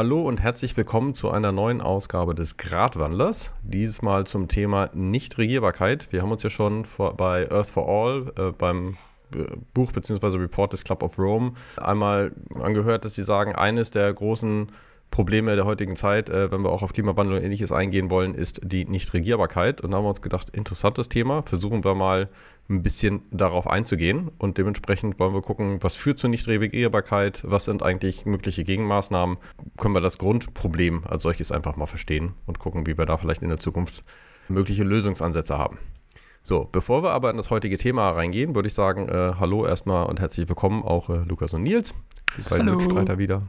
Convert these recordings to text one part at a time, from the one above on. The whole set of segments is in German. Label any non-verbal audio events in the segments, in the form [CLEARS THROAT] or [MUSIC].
Hallo und herzlich willkommen zu einer neuen Ausgabe des Gradwandlers. Dieses Mal zum Thema Nichtregierbarkeit. Wir haben uns ja schon vor, bei Earth for All äh, beim äh, Buch bzw. Report des Club of Rome einmal angehört, dass sie sagen, eines der großen Probleme der heutigen Zeit, äh, wenn wir auch auf Klimawandel und ähnliches eingehen wollen, ist die Nichtregierbarkeit. Und da haben wir uns gedacht, interessantes Thema. Versuchen wir mal ein bisschen darauf einzugehen. Und dementsprechend wollen wir gucken, was führt zur Nichtregierbarkeit, was sind eigentlich mögliche Gegenmaßnahmen. Können wir das Grundproblem als solches einfach mal verstehen und gucken, wie wir da vielleicht in der Zukunft mögliche Lösungsansätze haben. So, bevor wir aber in das heutige Thema reingehen, würde ich sagen, äh, hallo erstmal und herzlich willkommen auch äh, Lukas und Nils, die beiden hallo. Mitstreiter wieder.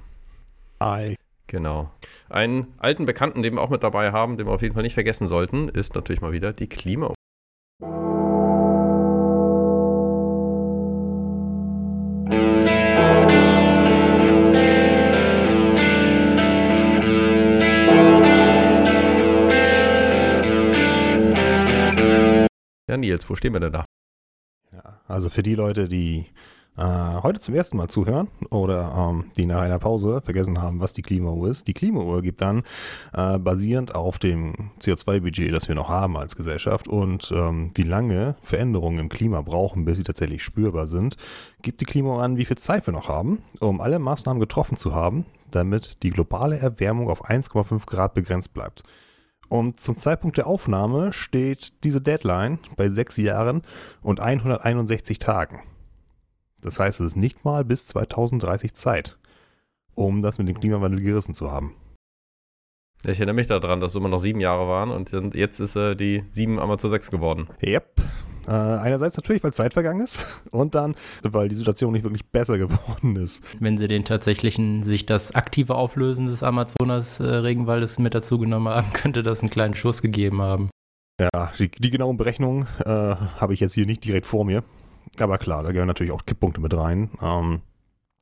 Hi. Genau. Einen alten Bekannten, den wir auch mit dabei haben, den wir auf jeden Fall nicht vergessen sollten, ist natürlich mal wieder die Klima. Ja, Nils, wo stehen wir denn da? Ja, also für die Leute, die äh, heute zum ersten Mal zuhören oder ähm, die nach einer Pause vergessen haben, was die Klimauhr ist. Die Klimauhr gibt dann äh, basierend auf dem CO2-Budget, das wir noch haben als Gesellschaft und ähm, wie lange Veränderungen im Klima brauchen, bis sie tatsächlich spürbar sind, gibt die Klimauhr an, wie viel Zeit wir noch haben, um alle Maßnahmen getroffen zu haben, damit die globale Erwärmung auf 1,5 Grad begrenzt bleibt. Und zum Zeitpunkt der Aufnahme steht diese Deadline bei sechs Jahren und 161 Tagen. Das heißt, es ist nicht mal bis 2030 Zeit, um das mit dem Klimawandel gerissen zu haben. Ich erinnere mich daran, dass es immer noch sieben Jahre waren und jetzt ist äh, die sieben einmal zu sechs geworden. Yep. Äh, einerseits natürlich, weil Zeit vergangen ist [LAUGHS] und dann, weil die Situation nicht wirklich besser [LAUGHS] geworden ist. Wenn sie den tatsächlichen, sich das aktive Auflösen des Amazonas-Regenwaldes mit dazu genommen haben, [LAUGHS] könnte das einen kleinen Schuss gegeben haben. Ja, die, die genauen Berechnungen äh, habe ich jetzt hier nicht direkt vor mir. Aber klar, da gehören natürlich auch Kipppunkte mit rein. Ähm,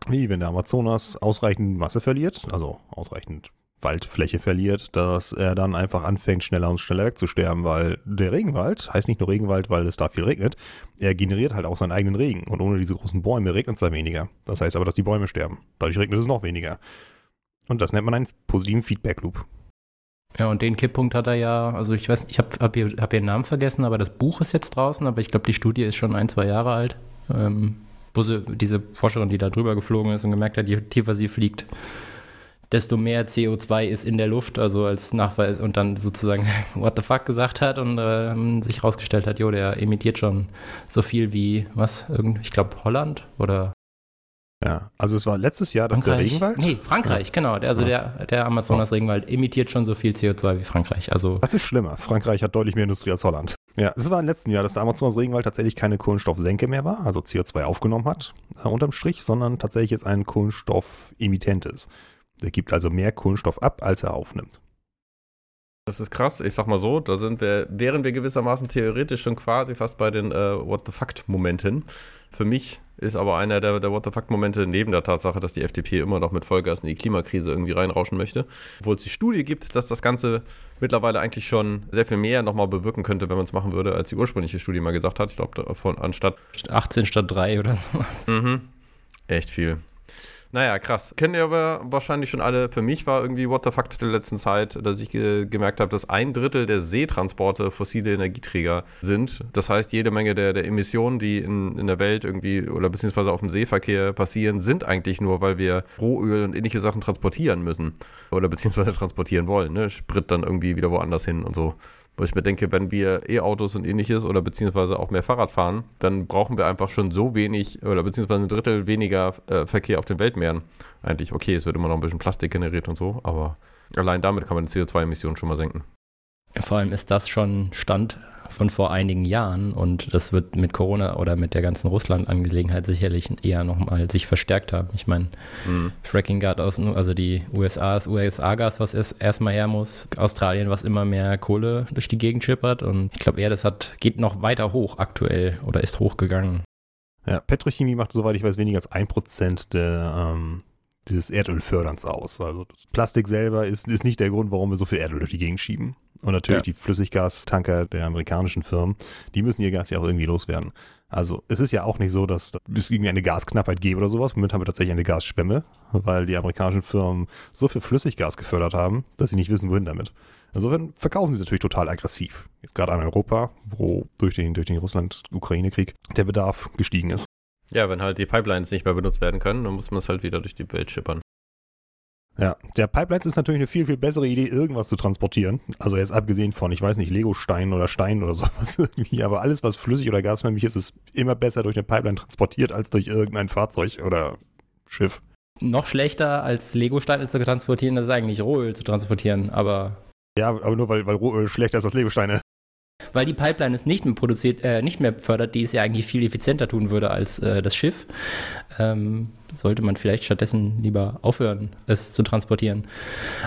wie wenn der Amazonas ausreichend Masse verliert, also ausreichend Waldfläche verliert, dass er dann einfach anfängt, schneller und schneller wegzusterben, weil der Regenwald heißt nicht nur Regenwald, weil es da viel regnet, er generiert halt auch seinen eigenen Regen und ohne diese großen Bäume regnet es da weniger. Das heißt aber, dass die Bäume sterben. Dadurch regnet es noch weniger. Und das nennt man einen positiven Feedback-Loop. Ja, und den Kipppunkt hat er ja, also ich weiß, ich habe hab ihr, hab ihren Namen vergessen, aber das Buch ist jetzt draußen, aber ich glaube, die Studie ist schon ein, zwei Jahre alt. Ähm, wo sie, diese Forscherin, die da drüber geflogen ist und gemerkt hat, je tiefer sie fliegt, desto mehr CO2 ist in der Luft, also als Nachweis und dann sozusagen [LAUGHS] what the fuck gesagt hat und äh, sich herausgestellt hat, jo, der emittiert schon so viel wie, was, ich glaube Holland oder ja, also es war letztes Jahr, dass Frankreich, der Regenwald. Nee, Frankreich, ja. genau. Also ja. der, der Amazonas-Regenwald emittiert schon so viel CO2 wie Frankreich. Also das ist schlimmer. Frankreich hat deutlich mehr Industrie als Holland. Ja, es war im letzten Jahr, dass der Amazonas-Regenwald tatsächlich keine Kohlenstoffsenke mehr war, also CO2 aufgenommen hat, äh, unterm Strich, sondern tatsächlich jetzt ein Kohlenstoffemittent ist. Der gibt also mehr Kohlenstoff ab, als er aufnimmt. Das ist krass. Ich sag mal so, da sind wir, wären wir gewissermaßen theoretisch schon quasi fast bei den äh, What the Fuck-Momenten. Für mich ist aber einer der, der What the Fuck-Momente neben der Tatsache, dass die FDP immer noch mit Vollgas in die Klimakrise irgendwie reinrauschen möchte. Obwohl es die Studie gibt, dass das Ganze mittlerweile eigentlich schon sehr viel mehr nochmal bewirken könnte, wenn man es machen würde, als die ursprüngliche Studie mal gesagt hat. Ich glaube, von anstatt 18 statt 3 oder sowas. Mhm. Echt viel. Naja, krass. Kennen ihr aber wahrscheinlich schon alle. Für mich war irgendwie What the Fuck der letzten Zeit, dass ich ge gemerkt habe, dass ein Drittel der Seetransporte fossile Energieträger sind. Das heißt, jede Menge der, der Emissionen, die in, in der Welt irgendwie oder beziehungsweise auf dem Seeverkehr passieren, sind eigentlich nur, weil wir Rohöl und ähnliche Sachen transportieren müssen. Oder beziehungsweise transportieren wollen. Ne? Sprit dann irgendwie wieder woanders hin und so. Wo ich mir denke, wenn wir E-Autos und ähnliches oder beziehungsweise auch mehr Fahrrad fahren, dann brauchen wir einfach schon so wenig oder beziehungsweise ein Drittel weniger äh, Verkehr auf den Weltmeeren. Eigentlich, okay, es wird immer noch ein bisschen Plastik generiert und so, aber allein damit kann man die CO2-Emissionen schon mal senken. Vor allem ist das schon Stand von vor einigen Jahren und das wird mit Corona oder mit der ganzen Russland-Angelegenheit sicherlich eher nochmal sich verstärkt haben. Ich meine, mhm. Fracking-Gas aus, also die USA, das USA-Gas, was erst, erstmal her muss, Australien, was immer mehr Kohle durch die Gegend schippert und ich glaube eher, das hat, geht noch weiter hoch aktuell oder ist hochgegangen. Ja, Petrochemie macht, soweit ich weiß, weniger als ein Prozent der, ähm, des Erdölförderns aus. Also das Plastik selber ist, ist nicht der Grund, warum wir so viel Erdöl durch die Gegend schieben. Und natürlich ja. die Flüssiggastanker der amerikanischen Firmen, die müssen ihr Gas ja auch irgendwie loswerden. Also es ist ja auch nicht so, dass es irgendwie eine Gasknappheit gäbe oder sowas. Momentan haben wir tatsächlich eine Gasschwemme, weil die amerikanischen Firmen so viel Flüssiggas gefördert haben, dass sie nicht wissen, wohin damit. Insofern verkaufen sie natürlich total aggressiv. Jetzt gerade an Europa, wo durch den, durch den Russland-Ukraine-Krieg der Bedarf gestiegen ist. Ja, wenn halt die Pipelines nicht mehr benutzt werden können, dann muss man es halt wieder durch die Welt schippern. Ja, der Pipelines ist natürlich eine viel, viel bessere Idee, irgendwas zu transportieren. Also jetzt abgesehen von, ich weiß nicht, Lego-Stein oder Stein oder [LAUGHS] sowas irgendwie, aber alles, was flüssig oder gasförmig ist, ist immer besser durch eine Pipeline transportiert als durch irgendein Fahrzeug oder Schiff. Noch schlechter als Lego-Steine zu transportieren, das ist eigentlich Rohöl zu transportieren, aber. Ja, aber nur weil, weil Rohöl schlechter ist als Lego-Steine. Weil die Pipeline es nicht mehr produziert, äh, nicht mehr fördert, die es ja eigentlich viel effizienter tun würde als äh, das Schiff. Ähm, sollte man vielleicht stattdessen lieber aufhören, es zu transportieren.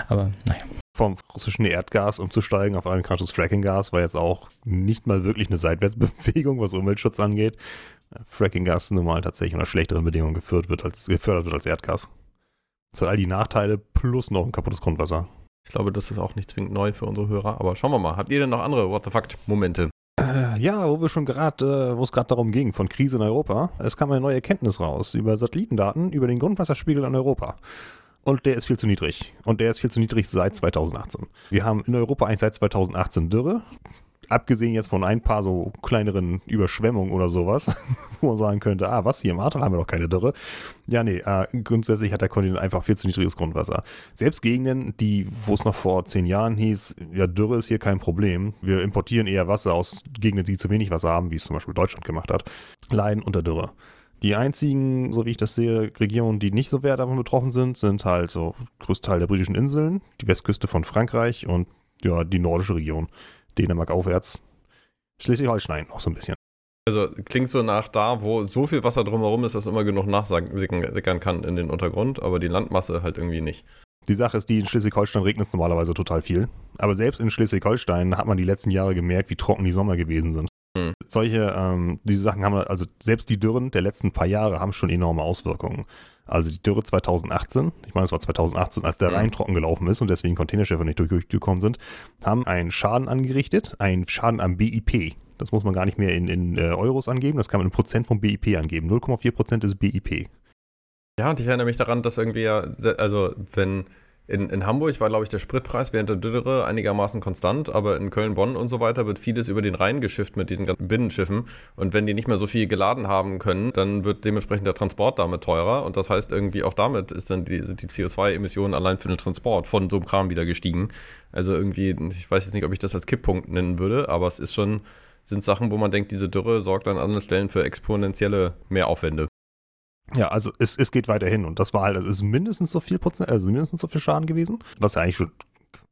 Aber naja. Vom russischen Erdgas umzusteigen auf amerikanisches Frackinggas war jetzt auch nicht mal wirklich eine Seitwärtsbewegung, was Umweltschutz angeht. Frackinggas nun mal tatsächlich unter schlechteren Bedingungen geführt wird als, gefördert wird als Erdgas. Das hat all die Nachteile plus noch ein kaputtes Grundwasser. Ich glaube, das ist auch nicht zwingend neu für unsere Hörer, aber schauen wir mal. Habt ihr denn noch andere What the Fuck-Momente? Äh, ja, wo wir schon gerade, äh, wo es gerade darum ging, von Krise in Europa. Es kam eine neue Erkenntnis raus über Satellitendaten über den Grundwasserspiegel in Europa. Und der ist viel zu niedrig. Und der ist viel zu niedrig seit 2018. Wir haben in Europa eigentlich seit 2018 Dürre abgesehen jetzt von ein paar so kleineren Überschwemmungen oder sowas, [LAUGHS] wo man sagen könnte, ah, was, hier im Ahrtal haben wir doch keine Dürre. Ja, nee, äh, grundsätzlich hat der Kontinent einfach viel zu niedriges Grundwasser. Selbst Gegenden, die, wo es noch vor zehn Jahren hieß, ja, Dürre ist hier kein Problem, wir importieren eher Wasser aus Gegenden, die zu wenig Wasser haben, wie es zum Beispiel Deutschland gemacht hat, leiden unter Dürre. Die einzigen, so wie ich das sehe, Regionen, die nicht so sehr davon betroffen sind, sind halt so Großteil der britischen Inseln, die Westküste von Frankreich und ja, die nordische Region. Dänemark aufwärts. Schleswig-Holstein auch so ein bisschen. Also klingt so nach da, wo so viel Wasser drumherum ist, dass immer genug nachsickern kann in den Untergrund, aber die Landmasse halt irgendwie nicht. Die Sache ist die, in Schleswig-Holstein regnet es normalerweise total viel. Aber selbst in Schleswig-Holstein hat man die letzten Jahre gemerkt, wie trocken die Sommer gewesen sind. Hm. Solche, ähm, diese Sachen haben, also selbst die Dürren der letzten paar Jahre haben schon enorme Auswirkungen. Also die Dürre 2018, ich meine, es war 2018, als der. Rhein trocken gelaufen ist und deswegen Containerschiffe nicht durchgekommen sind, haben einen Schaden angerichtet, einen Schaden am BIP. Das muss man gar nicht mehr in, in äh, Euros angeben, das kann man in Prozent vom BIP angeben. 0,4 Prozent ist BIP. Ja, und ich erinnere mich daran, dass irgendwie ja, also wenn in, in Hamburg war, glaube ich, der Spritpreis während der Dürre einigermaßen konstant, aber in Köln, Bonn und so weiter wird vieles über den Rhein geschifft mit diesen ganzen Binnenschiffen. Und wenn die nicht mehr so viel geladen haben können, dann wird dementsprechend der Transport damit teurer. Und das heißt, irgendwie auch damit ist dann die, die CO2-Emissionen allein für den Transport von so einem Kram wieder gestiegen. Also irgendwie, ich weiß jetzt nicht, ob ich das als Kipppunkt nennen würde, aber es ist schon, sind Sachen, wo man denkt, diese Dürre sorgt an anderen Stellen für exponentielle Mehraufwände. Ja, also es, es geht weiterhin und das war halt, es ist mindestens so viel Prozent, also mindestens so viel Schaden gewesen, was ja eigentlich schon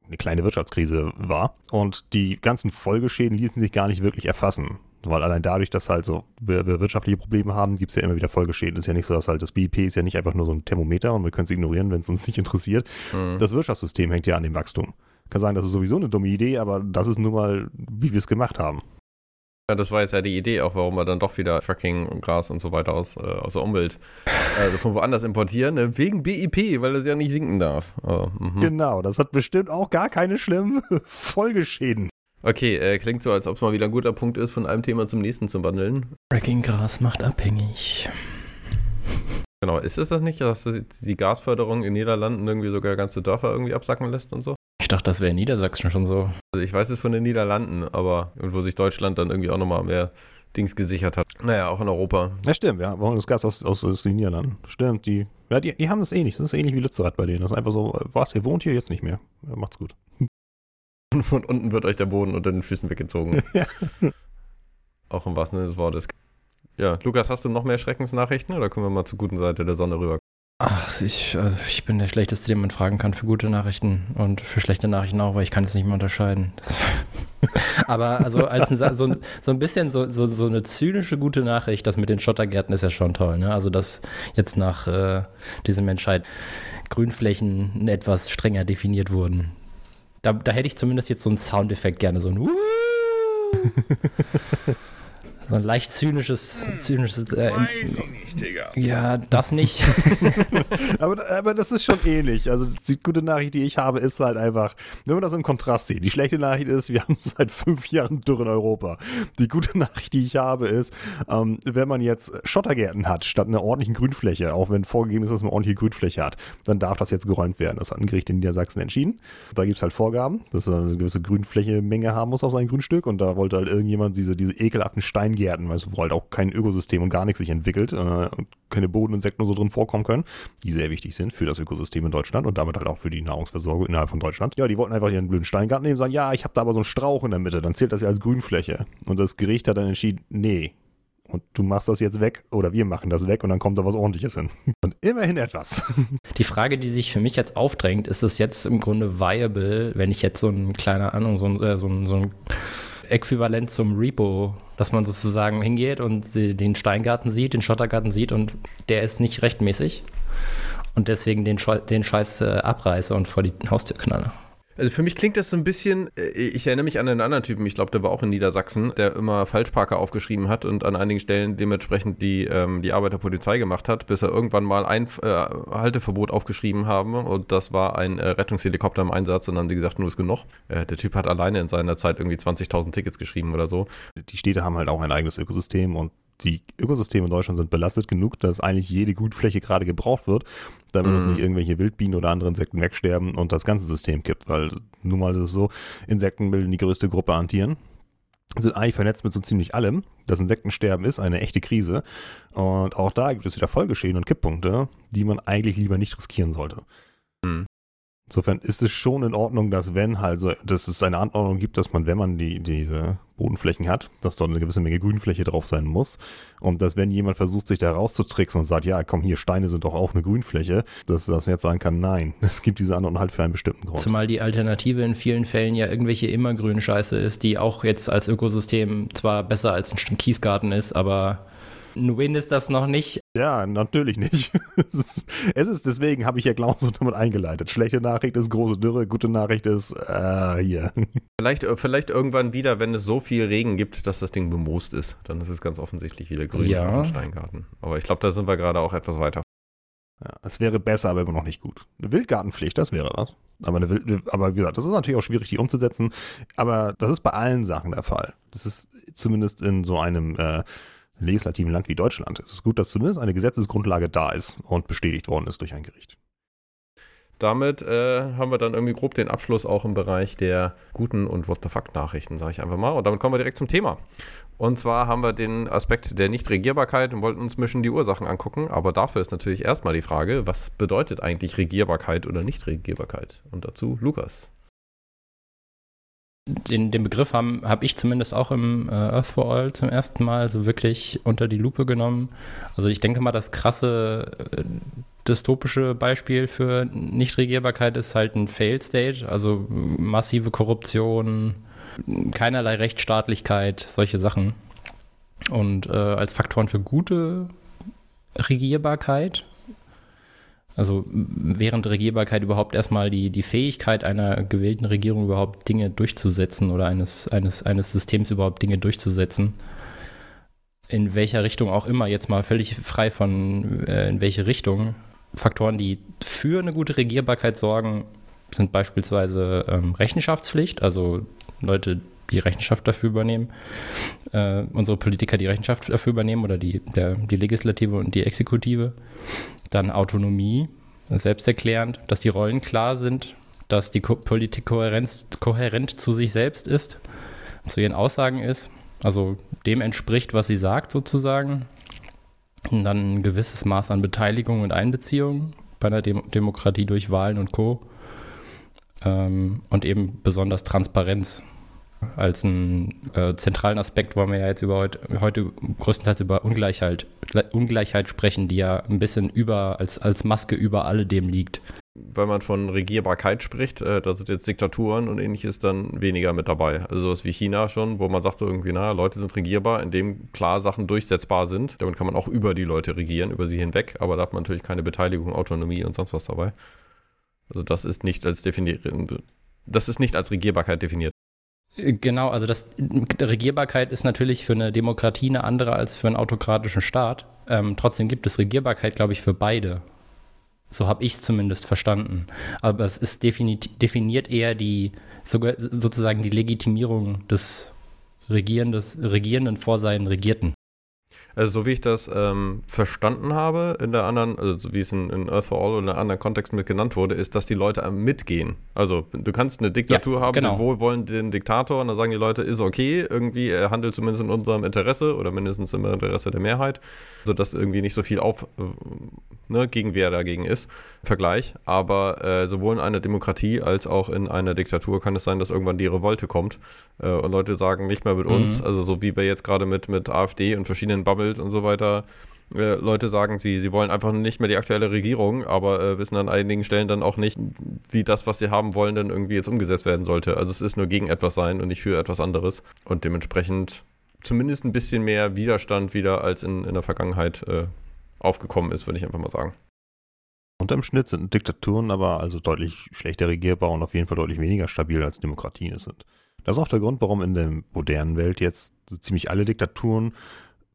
eine kleine Wirtschaftskrise war. Und die ganzen Folgeschäden ließen sich gar nicht wirklich erfassen. Weil allein dadurch, dass halt so wir, wir wirtschaftliche Probleme haben, gibt es ja immer wieder Folgeschäden. Es ist ja nicht so, dass halt das BIP ist ja nicht einfach nur so ein Thermometer und wir können es ignorieren, wenn es uns nicht interessiert. Mhm. Das Wirtschaftssystem hängt ja an dem Wachstum. Kann sein, das ist sowieso eine dumme Idee, aber das ist nun mal, wie wir es gemacht haben. Ja, das war jetzt ja die Idee, auch warum wir dann doch wieder Fracking und Gras und so weiter aus, äh, aus der Umwelt äh, von woanders importieren. Ne? Wegen BIP, weil das ja nicht sinken darf. Oh, genau, das hat bestimmt auch gar keine schlimmen [LAUGHS] Folgeschäden. Okay, äh, klingt so, als ob es mal wieder ein guter Punkt ist, von einem Thema zum nächsten zu wandeln. Fracking Gras macht abhängig. Genau, ist es das nicht, dass die Gasförderung in Niederlanden irgendwie sogar ganze Dörfer irgendwie absacken lässt und so? Ich dachte, das wäre in Niedersachsen schon so. Also ich weiß es von den Niederlanden, aber wo sich Deutschland dann irgendwie auch nochmal mehr Dings gesichert hat. Naja, auch in Europa. Ja, stimmt, ja. Warum das Gas aus, aus, aus den Niederlanden? Stimmt, die, ja, die, die haben das ähnlich. Das ist ähnlich wie Lützerath bei denen. Das ist einfach so, was, ihr wohnt hier jetzt nicht mehr. Ja, macht's gut. [LAUGHS] Von unten wird euch der Boden unter den Füßen weggezogen. [LAUGHS] ja. Auch im wahrsten Sinne des Wortes. Ja, Lukas, hast du noch mehr Schreckensnachrichten oder können wir mal zur guten Seite der Sonne rüber? Ach, ich, also ich bin der Schlechteste, den man fragen kann für gute Nachrichten und für schlechte Nachrichten auch, weil ich kann es nicht mehr unterscheiden. [LAUGHS] Aber also als ein, so, so ein bisschen so, so, so eine zynische gute Nachricht, das mit den Schottergärten ist ja schon toll. Ne? Also dass jetzt nach äh, diesem Entscheid Grünflächen etwas strenger definiert wurden. Da, da hätte ich zumindest jetzt so einen Soundeffekt gerne, so ein [LAUGHS] So ein leicht zynisches, zynisches. Äh, Weiß ich nicht, Digga. Ja, das nicht. [LAUGHS] aber, aber das ist schon ähnlich. Also die gute Nachricht, die ich habe, ist halt einfach, wenn man das im Kontrast sieht. Die schlechte Nachricht ist, wir haben seit fünf Jahren Dürre in Europa. Die gute Nachricht, die ich habe, ist, ähm, wenn man jetzt Schottergärten hat, statt einer ordentlichen Grünfläche, auch wenn vorgegeben ist, dass man ordentliche Grünfläche hat, dann darf das jetzt geräumt werden. Das hat ein Gericht in Niedersachsen entschieden. Da gibt es halt Vorgaben, dass man eine gewisse Grünfläche-Menge haben muss auf sein Grünstück und da wollte halt irgendjemand diese, diese ekelhaften Steingärten, weißt du, wo halt auch kein Ökosystem und gar nichts sich entwickelt äh, und keine Bodeninsekten und so drin vorkommen können, die sehr wichtig sind für das Ökosystem in Deutschland und damit halt auch für die Nahrungsversorgung innerhalb von Deutschland. Ja, die wollten einfach ihren blöden Steingarten nehmen und sagen, ja, ich habe da aber so einen Strauch in der Mitte, dann zählt das ja als Grünfläche. Und das Gericht hat dann entschieden, nee, und du machst das jetzt weg oder wir machen das weg und dann kommt da was ordentliches hin. [LAUGHS] Und immerhin etwas. [LAUGHS] Die Frage, die sich für mich jetzt aufdrängt, ist es jetzt im Grunde viable, wenn ich jetzt so ein kleiner Ahnung, so ein, äh, so ein, so ein Äquivalent zum Repo, dass man sozusagen hingeht und den Steingarten sieht, den Schottergarten sieht und der ist nicht rechtmäßig und deswegen den, Scheiß äh, abreiße und vor die Haustür knalle. Also für mich klingt das so ein bisschen, äh, ich erinnere mich an einen anderen Typen, ich glaube, der war auch in Niedersachsen, der immer Falschparker aufgeschrieben hat und an einigen Stellen dementsprechend die, ähm, die Arbeit der Polizei gemacht hat, bis er irgendwann mal ein äh, Halteverbot aufgeschrieben haben und das war ein äh, Rettungshelikopter im Einsatz und dann haben die gesagt, nur ist genug. Äh, der Typ hat alleine in seiner Zeit irgendwie 20.000 Tickets geschrieben oder so. Die Städte haben halt auch ein eigenes Ökosystem und die Ökosysteme in Deutschland sind belastet genug, dass eigentlich jede Gutfläche gerade gebraucht wird, damit mhm. nicht irgendwelche Wildbienen oder andere Insekten wegsterben und das ganze System kippt. Weil nun mal ist es so, Insekten bilden die größte Gruppe an Tieren sind eigentlich vernetzt mit so ziemlich allem. Das Insektensterben ist eine echte Krise. Und auch da gibt es wieder Folgeschäden und Kipppunkte, die man eigentlich lieber nicht riskieren sollte. Insofern ist es schon in Ordnung, dass wenn halt so, dass es eine Anordnung gibt, dass man, wenn man die, diese Bodenflächen hat, dass dort eine gewisse Menge Grünfläche drauf sein muss. Und dass wenn jemand versucht, sich da rauszutricksen und sagt, ja, komm, hier, Steine sind doch auch eine Grünfläche, dass das jetzt sagen kann, nein, [LAUGHS] es gibt diese Anordnung halt für einen bestimmten Grund. Zumal die Alternative in vielen Fällen ja irgendwelche immergrünen Scheiße ist, die auch jetzt als Ökosystem zwar besser als ein Kiesgarten ist, aber ein Win ist das noch nicht. Ja, natürlich nicht. [LAUGHS] es, ist, es ist deswegen habe ich ja Klaus damit eingeleitet. Schlechte Nachricht ist große Dürre, gute Nachricht ist äh, hier. [LAUGHS] Vielleicht, äh, vielleicht irgendwann wieder, wenn es so viel Regen gibt, dass das Ding bemoost ist. Dann ist es ganz offensichtlich wieder grün ja. Steingarten. Aber ich glaube, da sind wir gerade auch etwas weiter. Ja, es wäre besser, aber immer noch nicht gut. Eine Wildgartenpflicht, das wäre was. Aber, eine Wild, aber wie gesagt, das ist natürlich auch schwierig, die umzusetzen. Aber das ist bei allen Sachen der Fall. Das ist zumindest in so einem äh, legislativen Land wie Deutschland ist es gut, dass zumindest eine Gesetzesgrundlage da ist und bestätigt worden ist durch ein Gericht. Damit äh, haben wir dann irgendwie grob den Abschluss auch im Bereich der guten und What the fuck-Nachrichten, sage ich einfach mal. Und damit kommen wir direkt zum Thema. Und zwar haben wir den Aspekt der Nichtregierbarkeit und wollten uns mischen die Ursachen angucken. Aber dafür ist natürlich erstmal die Frage, was bedeutet eigentlich Regierbarkeit oder Nichtregierbarkeit? Und dazu Lukas den, den Begriff habe hab ich zumindest auch im äh, Earth for All zum ersten Mal so wirklich unter die Lupe genommen. Also ich denke mal, das krasse äh, dystopische Beispiel für Nichtregierbarkeit ist halt ein Failed State, also massive Korruption, keinerlei Rechtsstaatlichkeit, solche Sachen. Und äh, als Faktoren für gute Regierbarkeit also während Regierbarkeit überhaupt erstmal die, die Fähigkeit einer gewählten Regierung überhaupt Dinge durchzusetzen oder eines, eines, eines Systems überhaupt Dinge durchzusetzen. In welcher Richtung auch immer, jetzt mal völlig frei von äh, in welche Richtung. Faktoren, die für eine gute Regierbarkeit sorgen, sind beispielsweise ähm, Rechenschaftspflicht, also Leute, die Rechenschaft dafür übernehmen, äh, unsere Politiker die Rechenschaft dafür übernehmen oder die, der, die Legislative und die Exekutive. Dann Autonomie, selbsterklärend, dass die Rollen klar sind, dass die Ko Politik kohärent zu sich selbst ist, zu ihren Aussagen ist, also dem entspricht, was sie sagt sozusagen. Und dann ein gewisses Maß an Beteiligung und Einbeziehung bei einer Dem Demokratie durch Wahlen und Co. Ähm, und eben besonders Transparenz als einen äh, zentralen Aspekt wollen wir ja jetzt über heute, heute größtenteils über Ungleichheit, Ungleichheit sprechen, die ja ein bisschen über, als, als Maske über alledem liegt. Wenn man von Regierbarkeit spricht, äh, da sind jetzt Diktaturen und ähnliches dann weniger mit dabei. Also sowas wie China schon, wo man sagt so irgendwie, na, Leute sind regierbar, indem klar Sachen durchsetzbar sind. Damit kann man auch über die Leute regieren, über sie hinweg, aber da hat man natürlich keine Beteiligung, Autonomie und sonst was dabei. Also das ist nicht als definiert, das ist nicht als Regierbarkeit definiert. Genau, also das Regierbarkeit ist natürlich für eine Demokratie eine andere als für einen autokratischen Staat. Ähm, trotzdem gibt es Regierbarkeit, glaube ich, für beide. So habe ich es zumindest verstanden. Aber es ist definiert eher die sogar sozusagen die Legitimierung des Regierenden vor seinen Regierten. Also so wie ich das ähm, verstanden habe in der anderen, also wie es in, in, Earth for All oder in einem anderen Kontext mit genannt wurde, ist, dass die Leute mitgehen. Also du kannst eine Diktatur ja, haben, genau. den wohlwollenden Diktator und dann sagen die Leute, ist okay, irgendwie, er handelt zumindest in unserem Interesse oder mindestens im Interesse der Mehrheit, sodass irgendwie nicht so viel auf, ne, Gegenwehr dagegen ist, Vergleich. Aber äh, sowohl in einer Demokratie als auch in einer Diktatur kann es sein, dass irgendwann die Revolte kommt äh, und Leute sagen, nicht mehr mit mhm. uns, also so wie wir jetzt gerade mit, mit AfD und verschiedenen Bubbles Bubbles und so weiter äh, Leute sagen, sie, sie wollen einfach nicht mehr die aktuelle Regierung, aber äh, wissen an einigen Stellen dann auch nicht, wie das, was sie haben wollen, dann irgendwie jetzt umgesetzt werden sollte. Also es ist nur gegen etwas sein und nicht für etwas anderes. Und dementsprechend zumindest ein bisschen mehr Widerstand wieder als in, in der Vergangenheit äh, aufgekommen ist, würde ich einfach mal sagen. Unterm Schnitt sind Diktaturen aber also deutlich schlechter regierbar und auf jeden Fall deutlich weniger stabil als Demokratien es sind. Das ist auch der Grund, warum in der modernen Welt jetzt ziemlich alle Diktaturen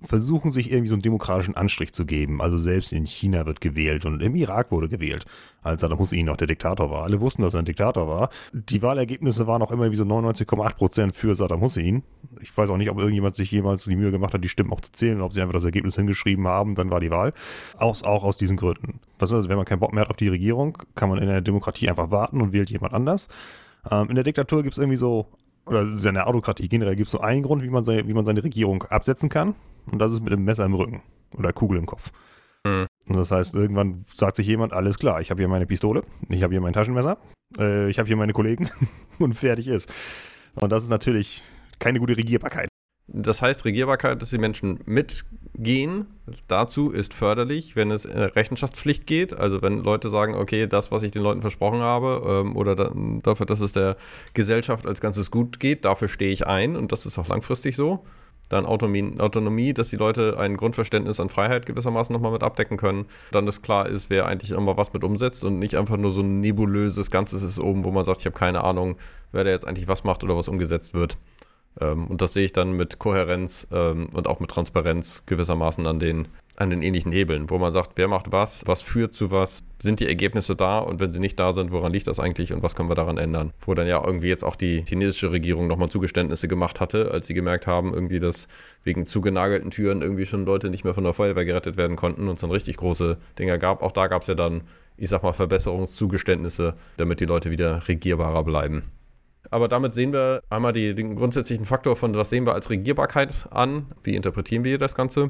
versuchen sich irgendwie so einen demokratischen Anstrich zu geben. Also selbst in China wird gewählt und im Irak wurde gewählt, als Saddam Hussein noch der Diktator war. Alle wussten, dass er ein Diktator war. Die Wahlergebnisse waren auch immer wie so 99,8 Prozent für Saddam Hussein. Ich weiß auch nicht, ob irgendjemand sich jemals die Mühe gemacht hat, die Stimmen auch zu zählen, ob sie einfach das Ergebnis hingeschrieben haben, dann war die Wahl. Auch, auch aus diesen Gründen. Was also, wenn man keinen Bock mehr hat auf die Regierung, kann man in der Demokratie einfach warten und wählt jemand anders. Ähm, in der Diktatur gibt es irgendwie so oder in der Autokratie generell gibt es so einen Grund, wie man, seine, wie man seine Regierung absetzen kann. Und das ist mit einem Messer im Rücken oder Kugel im Kopf. Mhm. Und das heißt, irgendwann sagt sich jemand, alles klar, ich habe hier meine Pistole, ich habe hier mein Taschenmesser, äh, ich habe hier meine Kollegen [LAUGHS] und fertig ist. Und das ist natürlich keine gute Regierbarkeit. Das heißt, Regierbarkeit, dass die Menschen mitgehen, dazu ist förderlich, wenn es in Rechenschaftspflicht geht. Also wenn Leute sagen, okay, das, was ich den Leuten versprochen habe, ähm, oder da, dafür, dass es der Gesellschaft als Ganzes gut geht, dafür stehe ich ein und das ist auch langfristig so dann Autonomie, Autonomie, dass die Leute ein Grundverständnis an Freiheit gewissermaßen nochmal mit abdecken können. Dann ist klar ist, wer eigentlich immer was mit umsetzt und nicht einfach nur so ein nebulöses Ganzes ist oben, wo man sagt, ich habe keine Ahnung, wer da jetzt eigentlich was macht oder was umgesetzt wird. Ähm, und das sehe ich dann mit Kohärenz ähm, und auch mit Transparenz gewissermaßen an den, an den ähnlichen Hebeln, wo man sagt, wer macht was, was führt zu was, sind die Ergebnisse da und wenn sie nicht da sind, woran liegt das eigentlich und was können wir daran ändern? Wo dann ja irgendwie jetzt auch die chinesische Regierung nochmal Zugeständnisse gemacht hatte, als sie gemerkt haben, irgendwie, dass wegen zugenagelten Türen irgendwie schon Leute nicht mehr von der Feuerwehr gerettet werden konnten und es dann richtig große Dinger gab. Auch da gab es ja dann, ich sag mal, Verbesserungszugeständnisse, damit die Leute wieder regierbarer bleiben. Aber damit sehen wir einmal die, den grundsätzlichen Faktor von, was sehen wir als Regierbarkeit an, wie interpretieren wir das Ganze.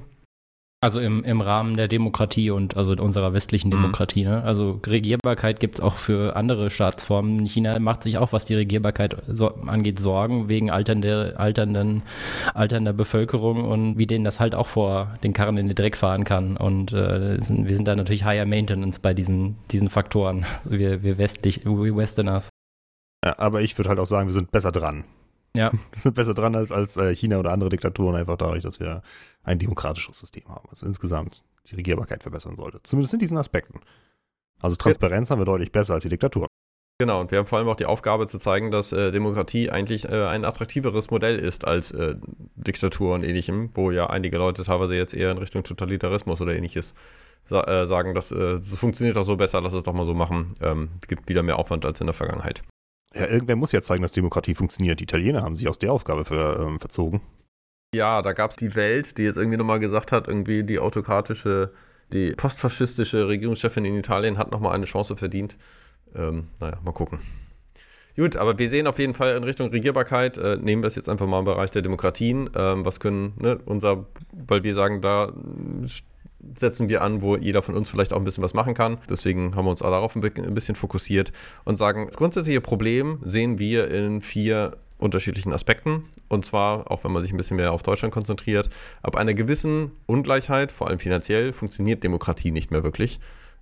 Also im, im Rahmen der Demokratie und also unserer westlichen mhm. Demokratie. Mhm. Ne? Also Regierbarkeit gibt es auch für andere Staatsformen. China macht sich auch, was die Regierbarkeit so, angeht, Sorgen wegen alternde, alternden, alternder Bevölkerung und wie denen das halt auch vor den Karren in den Dreck fahren kann. Und äh, sind, wir sind da natürlich higher maintenance bei diesen, diesen Faktoren. Wir, wir westlich, wir Westerners. Ja, aber ich würde halt auch sagen, wir sind besser dran. Ja. [LAUGHS] Wir sind besser dran als, als äh, China oder andere Diktaturen, einfach dadurch, dass wir ein demokratisches System haben. Also insgesamt die Regierbarkeit verbessern sollte. Zumindest in diesen Aspekten. Also Transparenz ja. haben wir deutlich besser als die Diktatur. Genau, und wir haben vor allem auch die Aufgabe zu zeigen, dass äh, Demokratie eigentlich äh, ein attraktiveres Modell ist als äh, Diktatur und ähnlichem, wo ja einige Leute teilweise jetzt eher in Richtung Totalitarismus oder ähnliches sa äh, sagen, dass äh, das funktioniert doch so besser, lass es doch mal so machen. Ähm, es gibt wieder mehr Aufwand als in der Vergangenheit. Ja, irgendwer muss ja zeigen, dass Demokratie funktioniert. Die Italiener haben sich aus der Aufgabe für, ähm, verzogen. Ja, da gab es die Welt, die jetzt irgendwie nochmal gesagt hat, irgendwie die autokratische, die postfaschistische Regierungschefin in Italien hat nochmal eine Chance verdient. Ähm, naja, mal gucken. Gut, aber wir sehen auf jeden Fall in Richtung Regierbarkeit, äh, nehmen wir es jetzt einfach mal im Bereich der Demokratien. Ähm, was können ne, unser, weil wir sagen, da setzen wir an, wo jeder von uns vielleicht auch ein bisschen was machen kann. Deswegen haben wir uns darauf ein bisschen fokussiert und sagen, das grundsätzliche Problem sehen wir in vier unterschiedlichen Aspekten. Und zwar, auch wenn man sich ein bisschen mehr auf Deutschland konzentriert, ab einer gewissen Ungleichheit, vor allem finanziell, funktioniert Demokratie nicht mehr wirklich.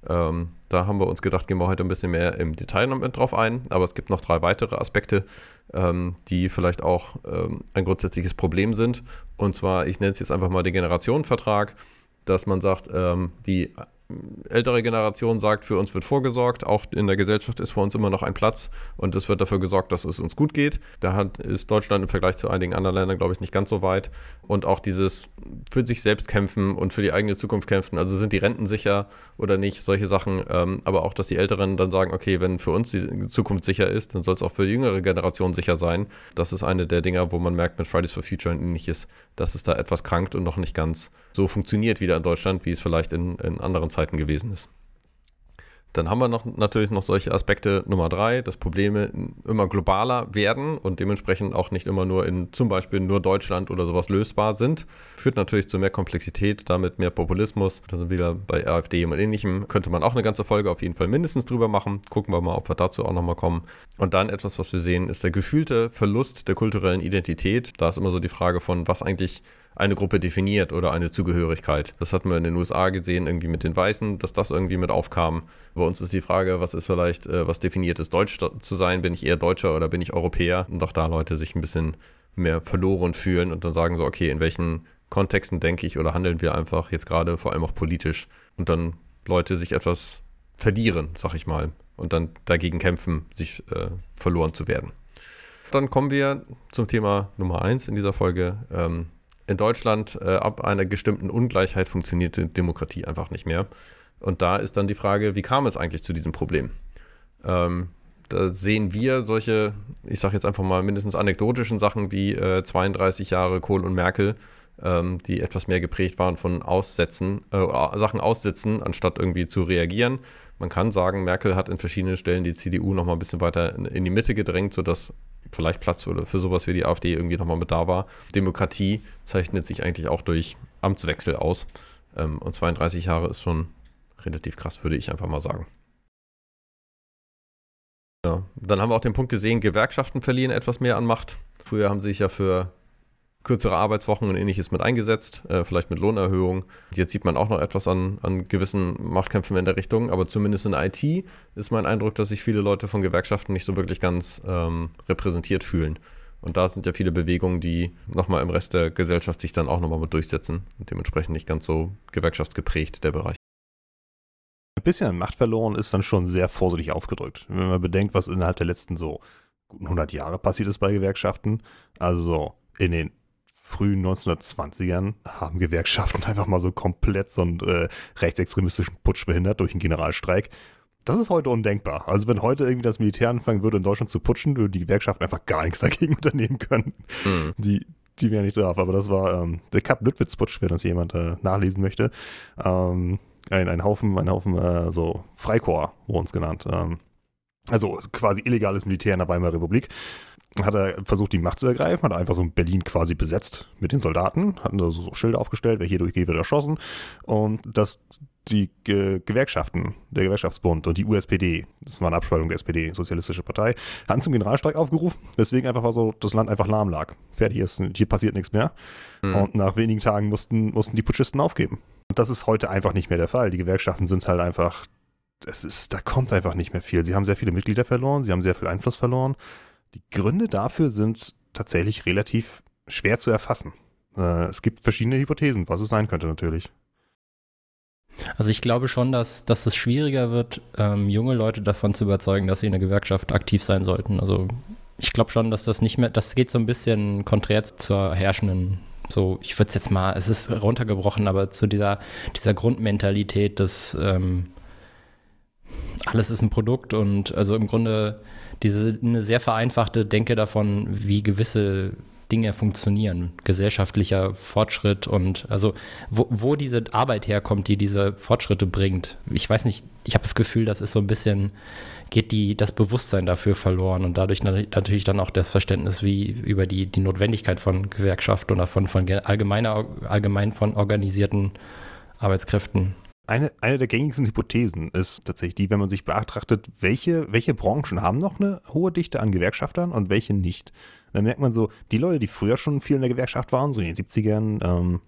Ähm, da haben wir uns gedacht, gehen wir heute ein bisschen mehr im Detail noch mit drauf ein. Aber es gibt noch drei weitere Aspekte, ähm, die vielleicht auch ähm, ein grundsätzliches Problem sind. Und zwar, ich nenne es jetzt einfach mal den Generationenvertrag dass man sagt, ähm, die ältere Generation sagt, für uns wird vorgesorgt, auch in der Gesellschaft ist für uns immer noch ein Platz und es wird dafür gesorgt, dass es uns gut geht. Da hat, ist Deutschland im Vergleich zu einigen anderen Ländern, glaube ich, nicht ganz so weit. Und auch dieses für sich selbst kämpfen und für die eigene Zukunft kämpfen, also sind die Renten sicher oder nicht, solche Sachen. Ähm, aber auch, dass die Älteren dann sagen, okay, wenn für uns die Zukunft sicher ist, dann soll es auch für die jüngere Generation sicher sein. Das ist eine der Dinge, wo man merkt mit Fridays for Future und ähnliches, dass es da etwas krankt und noch nicht ganz so funktioniert wieder in Deutschland, wie es vielleicht in, in anderen Zeiten gewesen ist. Dann haben wir noch natürlich noch solche Aspekte Nummer drei, dass Probleme immer globaler werden und dementsprechend auch nicht immer nur in zum Beispiel nur Deutschland oder sowas lösbar sind. Führt natürlich zu mehr Komplexität, damit mehr Populismus. Da sind wir wieder bei AfD und ähnlichem. Könnte man auch eine ganze Folge auf jeden Fall mindestens drüber machen. Gucken wir mal, ob wir dazu auch nochmal kommen. Und dann etwas, was wir sehen, ist der gefühlte Verlust der kulturellen Identität. Da ist immer so die Frage von, was eigentlich eine Gruppe definiert oder eine Zugehörigkeit. Das hatten wir in den USA gesehen, irgendwie mit den Weißen, dass das irgendwie mit aufkam. Bei uns ist die Frage, was ist vielleicht, äh, was definiert es, Deutsch zu sein? Bin ich eher Deutscher oder bin ich Europäer? Und auch da Leute sich ein bisschen mehr verloren fühlen und dann sagen so, okay, in welchen Kontexten denke ich oder handeln wir einfach jetzt gerade vor allem auch politisch und dann Leute sich etwas verlieren, sag ich mal, und dann dagegen kämpfen, sich äh, verloren zu werden. Dann kommen wir zum Thema Nummer eins in dieser Folge, ähm, in Deutschland äh, ab einer bestimmten Ungleichheit funktioniert Demokratie einfach nicht mehr. Und da ist dann die Frage, wie kam es eigentlich zu diesem Problem? Ähm, da sehen wir solche, ich sage jetzt einfach mal mindestens anekdotischen Sachen wie äh, 32 Jahre Kohl und Merkel, ähm, die etwas mehr geprägt waren von Aussetzen, äh, Sachen aussitzen, anstatt irgendwie zu reagieren. Man kann sagen, Merkel hat in verschiedenen Stellen die CDU noch mal ein bisschen weiter in, die Mitte gedrängt, sodass vielleicht Platz für, sowas wie die AfD irgendwie nochmal mit da war. Demokratie zeichnet sich eigentlich auch durch Amtswechsel aus. Ähm, und 32 Jahre ist schon relativ krass, würde ich einfach mal sagen. Ja, dann haben wir auch den Punkt gesehen, Gewerkschaften verlieren etwas mehr an Macht. Früher haben sie sich ja für kürzere Arbeitswochen und ähnliches mit eingesetzt, äh, vielleicht mit Lohnerhöhung. Jetzt sieht man auch noch etwas an, an gewissen Machtkämpfen in der Richtung, aber zumindest in IT ist mein Eindruck, dass sich viele Leute von Gewerkschaften nicht so wirklich ganz ähm, repräsentiert fühlen. Und da sind ja viele Bewegungen, die nochmal im Rest der Gesellschaft sich dann auch nochmal mit durchsetzen und dementsprechend nicht ganz so gewerkschaftsgeprägt der Bereich. Ein bisschen Macht verloren ist dann schon sehr vorsichtig aufgedrückt. Wenn man bedenkt, was innerhalb der letzten so guten 100 Jahre passiert ist bei Gewerkschaften. Also in den frühen 1920ern haben Gewerkschaften [LAUGHS] einfach mal so komplett so einen äh, rechtsextremistischen Putsch verhindert durch einen Generalstreik. Das ist heute undenkbar. Also wenn heute irgendwie das Militär anfangen würde, in Deutschland zu putschen, würden die Gewerkschaften einfach gar nichts dagegen [LAUGHS] unternehmen können. Mhm. Die, die wären nicht drauf. Aber das war ähm, der Kap-Lüttwitz-Putsch, wenn das jemand äh, nachlesen möchte. Ähm, ein, ein Haufen, ein Haufen äh, so Freikorps, wurde uns genannt. Ähm, also quasi illegales Militär in der Weimarer Republik hat er versucht, die Macht zu ergreifen, hat einfach so Berlin quasi besetzt mit den Soldaten, hatten da so Schilder aufgestellt, wer hier durchgeht, wird erschossen. Und dass die Ge Gewerkschaften, der Gewerkschaftsbund und die USPD, das war eine Abspaltung der SPD, Sozialistische Partei, hatten zum Generalstreik aufgerufen, weswegen einfach so das Land einfach lahm lag. Fertig ist, hier passiert nichts mehr. Mhm. Und nach wenigen Tagen mussten, mussten die Putschisten aufgeben. Und das ist heute einfach nicht mehr der Fall. Die Gewerkschaften sind halt einfach, es ist, da kommt einfach nicht mehr viel. Sie haben sehr viele Mitglieder verloren, sie haben sehr viel Einfluss verloren. Die Gründe dafür sind tatsächlich relativ schwer zu erfassen. Äh, es gibt verschiedene Hypothesen, was es sein könnte natürlich. Also ich glaube schon, dass, dass es schwieriger wird, ähm, junge Leute davon zu überzeugen, dass sie in der Gewerkschaft aktiv sein sollten. Also ich glaube schon, dass das nicht mehr, das geht so ein bisschen konträr zur herrschenden, so, ich würde es jetzt mal, es ist runtergebrochen, aber zu dieser, dieser Grundmentalität, dass ähm, alles ist ein Produkt und also im Grunde diese eine sehr vereinfachte Denke davon, wie gewisse Dinge funktionieren, gesellschaftlicher Fortschritt und also wo, wo diese Arbeit herkommt, die diese Fortschritte bringt. Ich weiß nicht, ich habe das Gefühl, das ist so ein bisschen, geht die, das Bewusstsein dafür verloren und dadurch natürlich dann auch das Verständnis wie über die, die Notwendigkeit von Gewerkschaften oder von, von allgemeiner, allgemein von organisierten Arbeitskräften. Eine, eine der gängigsten Hypothesen ist tatsächlich die, wenn man sich betrachtet, welche, welche Branchen haben noch eine hohe Dichte an Gewerkschaftern und welche nicht. Dann merkt man so, die Leute, die früher schon viel in der Gewerkschaft waren, so in den 70ern, ähm,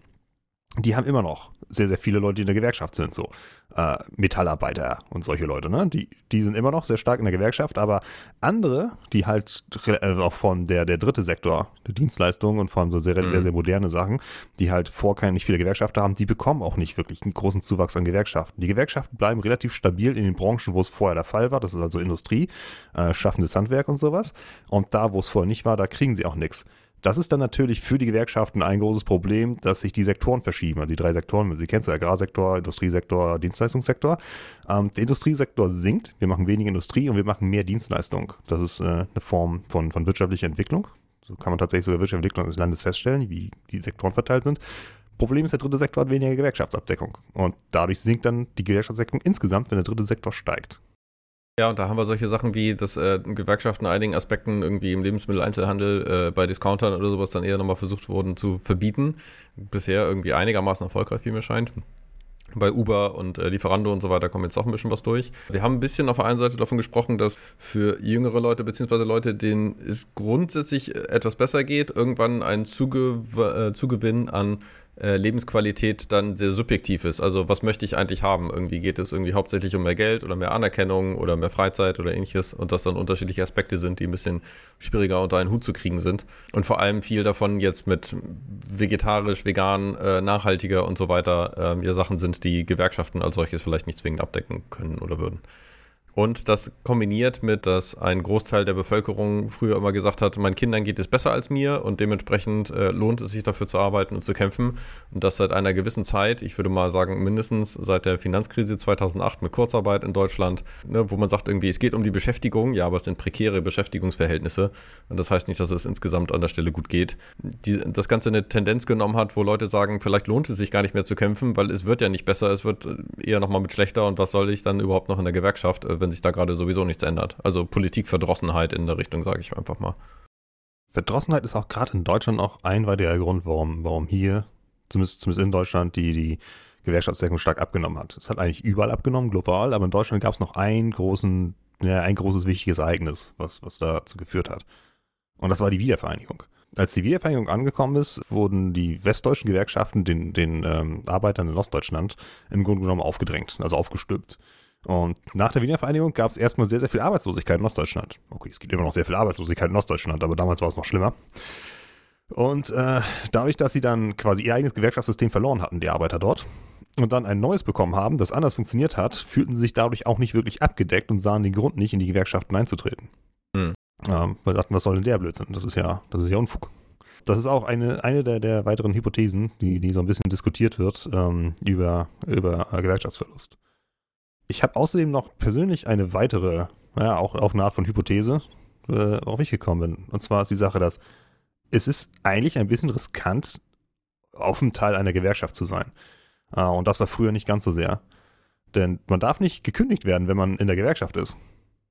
die haben immer noch sehr, sehr viele Leute, die in der Gewerkschaft sind, so äh, Metallarbeiter und solche Leute, ne? Die, die sind immer noch sehr stark in der Gewerkschaft, aber andere, die halt äh, auch von der, der dritte Sektor, der Dienstleistung und von so sehr, mhm. sehr, sehr moderne Sachen, die halt vorher nicht viele Gewerkschafter haben, die bekommen auch nicht wirklich einen großen Zuwachs an Gewerkschaften. Die Gewerkschaften bleiben relativ stabil in den Branchen, wo es vorher der Fall war, das ist also Industrie, äh, schaffendes Handwerk und sowas. Und da, wo es vorher nicht war, da kriegen sie auch nichts. Das ist dann natürlich für die Gewerkschaften ein großes Problem, dass sich die Sektoren verschieben. Also die drei Sektoren, Sie kennen es, Agrarsektor, Industriesektor, Dienstleistungssektor. Ähm, der Industriesektor sinkt, wir machen weniger Industrie und wir machen mehr Dienstleistung. Das ist äh, eine Form von, von wirtschaftlicher Entwicklung. So kann man tatsächlich sogar wirtschaftliche Entwicklung des Landes feststellen, wie die Sektoren verteilt sind. Problem ist, der dritte Sektor hat weniger Gewerkschaftsabdeckung. Und dadurch sinkt dann die Gewerkschaftsabdeckung insgesamt, wenn der dritte Sektor steigt. Ja, und da haben wir solche Sachen wie, dass äh, Gewerkschaften einigen Aspekten irgendwie im Lebensmitteleinzelhandel äh, bei Discountern oder sowas dann eher nochmal versucht wurden zu verbieten. Bisher irgendwie einigermaßen erfolgreich, wie mir scheint. Bei Uber und äh, Lieferando und so weiter kommt jetzt auch ein bisschen was durch. Wir haben ein bisschen auf der einen Seite davon gesprochen, dass für jüngere Leute beziehungsweise Leute, denen es grundsätzlich etwas besser geht, irgendwann ein Zuge äh, Zugewinn an äh, Lebensqualität dann sehr subjektiv ist. Also was möchte ich eigentlich haben? Irgendwie geht es irgendwie hauptsächlich um mehr Geld oder mehr Anerkennung oder mehr Freizeit oder ähnliches und dass dann unterschiedliche Aspekte sind, die ein bisschen schwieriger unter einen Hut zu kriegen sind. Und vor allem viel davon jetzt mit vegetarisch, vegan, äh, nachhaltiger und so weiter äh, ja Sachen sind, die Gewerkschaften als solches vielleicht nicht zwingend abdecken können oder würden. Und das kombiniert mit, dass ein Großteil der Bevölkerung früher immer gesagt hat, meinen Kindern geht es besser als mir und dementsprechend äh, lohnt es sich dafür zu arbeiten und zu kämpfen. Und das seit einer gewissen Zeit, ich würde mal sagen mindestens seit der Finanzkrise 2008 mit Kurzarbeit in Deutschland, ne, wo man sagt irgendwie, es geht um die Beschäftigung, ja, aber es sind prekäre Beschäftigungsverhältnisse. Und das heißt nicht, dass es insgesamt an der Stelle gut geht. Die, das Ganze eine Tendenz genommen hat, wo Leute sagen, vielleicht lohnt es sich gar nicht mehr zu kämpfen, weil es wird ja nicht besser, es wird eher nochmal mit schlechter und was soll ich dann überhaupt noch in der Gewerkschaft, äh, wenn sich da gerade sowieso nichts ändert. Also Politikverdrossenheit in der Richtung, sage ich einfach mal. Verdrossenheit ist auch gerade in Deutschland auch ein weiterer Grund, warum, warum hier, zumindest, zumindest in Deutschland, die, die Gewerkschaftsdeckung stark abgenommen hat. Es hat eigentlich überall abgenommen, global, aber in Deutschland gab es noch einen großen, ja, ein großes wichtiges Ereignis, was, was dazu geführt hat. Und das war die Wiedervereinigung. Als die Wiedervereinigung angekommen ist, wurden die westdeutschen Gewerkschaften den, den ähm, Arbeitern in Ostdeutschland im Grunde genommen aufgedrängt, also aufgestülpt. Und nach der Wiedervereinigung gab es erstmal sehr, sehr viel Arbeitslosigkeit in Ostdeutschland. Okay, es gibt immer noch sehr viel Arbeitslosigkeit in Ostdeutschland, aber damals war es noch schlimmer. Und äh, dadurch, dass sie dann quasi ihr eigenes Gewerkschaftssystem verloren hatten, die Arbeiter dort, und dann ein neues bekommen haben, das anders funktioniert hat, fühlten sie sich dadurch auch nicht wirklich abgedeckt und sahen den Grund nicht, in die Gewerkschaften einzutreten. Hm. Ähm, weil dachten, was soll denn der Blödsinn? Das ist ja, das ist ja Unfug. Das ist auch eine, eine der, der weiteren Hypothesen, die, die so ein bisschen diskutiert wird ähm, über, über Gewerkschaftsverlust. Ich habe außerdem noch persönlich eine weitere, ja, auch, auch eine Art von Hypothese, äh, auf ich gekommen bin. Und zwar ist die Sache, dass es ist eigentlich ein bisschen riskant, auf dem Teil einer Gewerkschaft zu sein. Äh, und das war früher nicht ganz so sehr. Denn man darf nicht gekündigt werden, wenn man in der Gewerkschaft ist.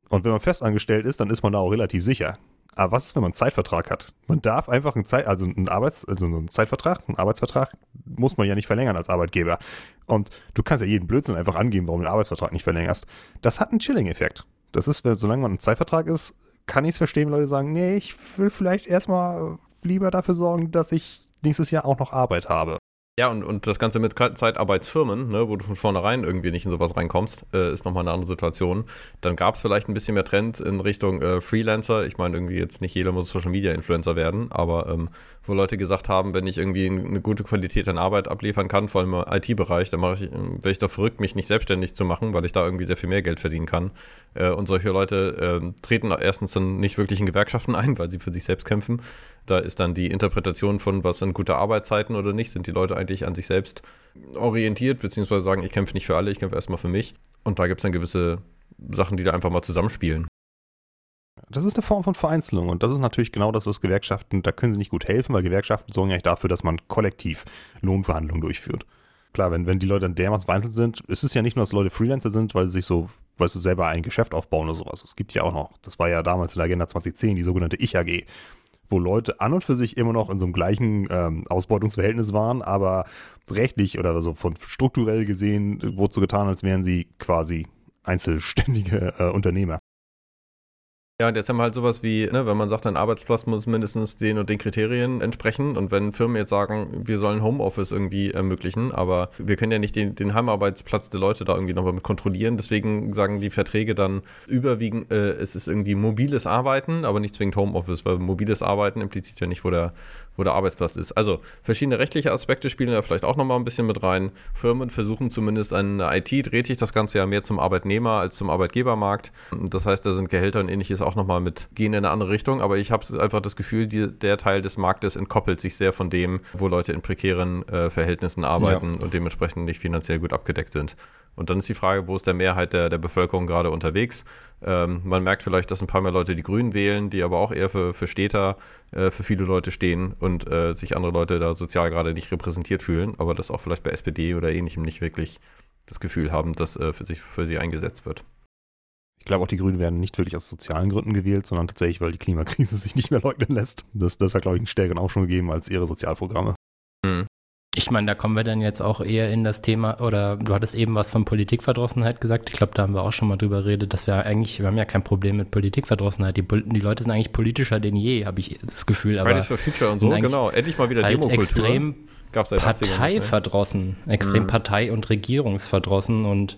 Und wenn man festangestellt ist, dann ist man da auch relativ sicher. Aber was ist, wenn man einen Zeitvertrag hat? Man darf einfach einen Zeit, also einen Arbeits, also einen Zeitvertrag, einen Arbeitsvertrag muss man ja nicht verlängern als Arbeitgeber. Und du kannst ja jeden Blödsinn einfach angeben, warum du den Arbeitsvertrag nicht verlängerst. Das hat einen Chilling-Effekt. Das ist, wenn, solange man im Zeitvertrag ist, kann ich es verstehen, wenn Leute sagen, nee, ich will vielleicht erstmal lieber dafür sorgen, dass ich nächstes Jahr auch noch Arbeit habe. Ja, und, und das Ganze mit Zeitarbeitsfirmen, ne, wo du von vornherein irgendwie nicht in sowas reinkommst, äh, ist nochmal eine andere Situation. Dann gab es vielleicht ein bisschen mehr Trend in Richtung äh, Freelancer. Ich meine, irgendwie jetzt nicht jeder muss Social Media Influencer werden, aber ähm, wo Leute gesagt haben, wenn ich irgendwie eine gute Qualität an Arbeit abliefern kann, vor allem im IT-Bereich, dann mache ich, wäre ich doch verrückt, mich nicht selbstständig zu machen, weil ich da irgendwie sehr viel mehr Geld verdienen kann. Äh, und solche Leute äh, treten erstens dann nicht wirklich in Gewerkschaften ein, weil sie für sich selbst kämpfen. Da ist dann die Interpretation von, was sind gute Arbeitszeiten oder nicht, sind die Leute eigentlich an sich selbst orientiert, beziehungsweise sagen, ich kämpfe nicht für alle, ich kämpfe erstmal für mich. Und da gibt es dann gewisse Sachen, die da einfach mal zusammenspielen. Das ist eine Form von Vereinzelung und das ist natürlich genau das, was Gewerkschaften, da können sie nicht gut helfen, weil Gewerkschaften sorgen ja dafür, dass man kollektiv Lohnverhandlungen durchführt. Klar, wenn, wenn die Leute dann dermaßen vereinzelt sind, ist es ja nicht nur, dass Leute Freelancer sind, weil sie sich so, weil sie selber ein Geschäft aufbauen oder sowas. Es gibt ja auch noch, das war ja damals in der Agenda 2010, die sogenannte Ich-AG, wo Leute an und für sich immer noch in so einem gleichen ähm, Ausbeutungsverhältnis waren, aber rechtlich oder so von strukturell gesehen wurde so getan, als wären sie quasi einzelständige äh, Unternehmer. Ja, und jetzt haben wir halt sowas wie, ne, wenn man sagt, ein Arbeitsplatz muss mindestens den und den Kriterien entsprechen. Und wenn Firmen jetzt sagen, wir sollen Homeoffice irgendwie ermöglichen, aber wir können ja nicht den, den Heimarbeitsplatz der Leute da irgendwie nochmal mit kontrollieren. Deswegen sagen die Verträge dann überwiegend, äh, es ist irgendwie mobiles Arbeiten, aber nicht zwingend Homeoffice, weil mobiles Arbeiten impliziert ja nicht, wo der, wo der Arbeitsplatz ist. Also verschiedene rechtliche Aspekte spielen da vielleicht auch nochmal ein bisschen mit rein. Firmen versuchen zumindest an IT, dreht sich das Ganze ja mehr zum Arbeitnehmer als zum Arbeitgebermarkt. Das heißt, da sind Gehälter und ähnliches auch nochmal mit, gehen in eine andere Richtung. Aber ich habe einfach das Gefühl, die, der Teil des Marktes entkoppelt sich sehr von dem, wo Leute in prekären äh, Verhältnissen arbeiten ja. und dementsprechend nicht finanziell gut abgedeckt sind. Und dann ist die Frage, wo ist der Mehrheit der, der Bevölkerung gerade unterwegs? Ähm, man merkt vielleicht, dass ein paar mehr Leute die Grünen wählen, die aber auch eher für, für Städter, äh, für viele Leute stehen und äh, sich andere Leute da sozial gerade nicht repräsentiert fühlen, aber das auch vielleicht bei SPD oder ähnlichem nicht wirklich das Gefühl haben, dass äh, für, sich, für sie eingesetzt wird. Ich glaube auch, die Grünen werden nicht wirklich aus sozialen Gründen gewählt, sondern tatsächlich, weil die Klimakrise [LAUGHS] sich nicht mehr leugnen lässt. Das, das hat, glaube ich, einen stärkeren Aufschwung gegeben als ihre Sozialprogramme. Mhm. Ich meine, da kommen wir dann jetzt auch eher in das Thema, oder du hattest eben was von Politikverdrossenheit gesagt. Ich glaube, da haben wir auch schon mal drüber geredet, dass wir eigentlich, wir haben ja kein Problem mit Politikverdrossenheit. Die, die Leute sind eigentlich politischer denn je, habe ich das Gefühl. Fridays for Future und so, genau. Endlich mal wieder halt Demokultur. extrem Parteiverdrossen, extrem mhm. Partei- und Regierungsverdrossen und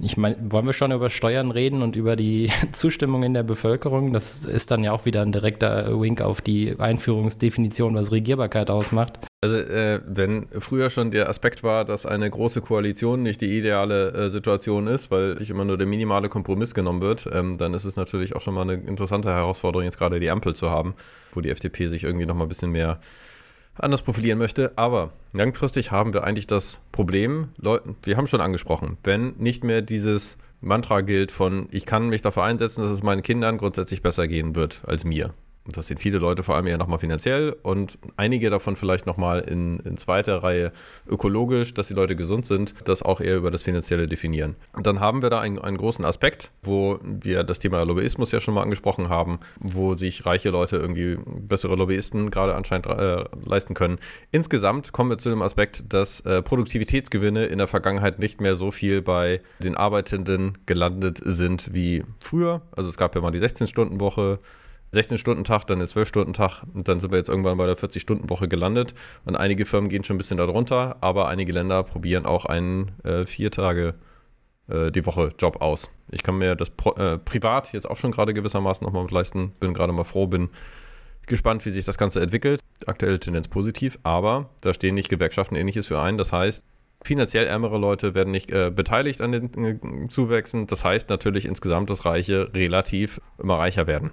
ich meine, wollen wir schon über Steuern reden und über die [LAUGHS] Zustimmung in der Bevölkerung? Das ist dann ja auch wieder ein direkter Wink auf die Einführungsdefinition, was Regierbarkeit ausmacht. Also äh, wenn früher schon der Aspekt war, dass eine große Koalition nicht die ideale äh, Situation ist, weil sich immer nur der minimale Kompromiss genommen wird, ähm, dann ist es natürlich auch schon mal eine interessante Herausforderung, jetzt gerade die Ampel zu haben, wo die FDP sich irgendwie noch mal ein bisschen mehr anders profilieren möchte. Aber langfristig haben wir eigentlich das Problem, Leute, wir haben schon angesprochen, wenn nicht mehr dieses Mantra gilt von, ich kann mich dafür einsetzen, dass es meinen Kindern grundsätzlich besser gehen wird als mir. Und das sind viele Leute vor allem eher nochmal finanziell und einige davon vielleicht nochmal in, in zweiter Reihe ökologisch, dass die Leute gesund sind, das auch eher über das Finanzielle definieren. Und dann haben wir da einen, einen großen Aspekt, wo wir das Thema Lobbyismus ja schon mal angesprochen haben, wo sich reiche Leute irgendwie bessere Lobbyisten gerade anscheinend äh, leisten können. Insgesamt kommen wir zu dem Aspekt, dass äh, Produktivitätsgewinne in der Vergangenheit nicht mehr so viel bei den Arbeitenden gelandet sind wie früher. Also es gab ja mal die 16-Stunden-Woche, 16-Stunden-Tag, dann der 12-Stunden-Tag und dann sind wir jetzt irgendwann bei der 40-Stunden-Woche gelandet. Und einige Firmen gehen schon ein bisschen darunter, aber einige Länder probieren auch einen äh, vier Tage äh, die Woche Job aus. Ich kann mir das Pro äh, privat jetzt auch schon gerade gewissermaßen nochmal mit leisten. Bin gerade mal froh, bin gespannt, wie sich das Ganze entwickelt. Aktuelle Tendenz positiv, aber da stehen nicht Gewerkschaften ähnliches für ein. Das heißt, finanziell ärmere Leute werden nicht äh, beteiligt an den äh, Zuwächsen. Das heißt natürlich insgesamt, dass Reiche relativ immer reicher werden.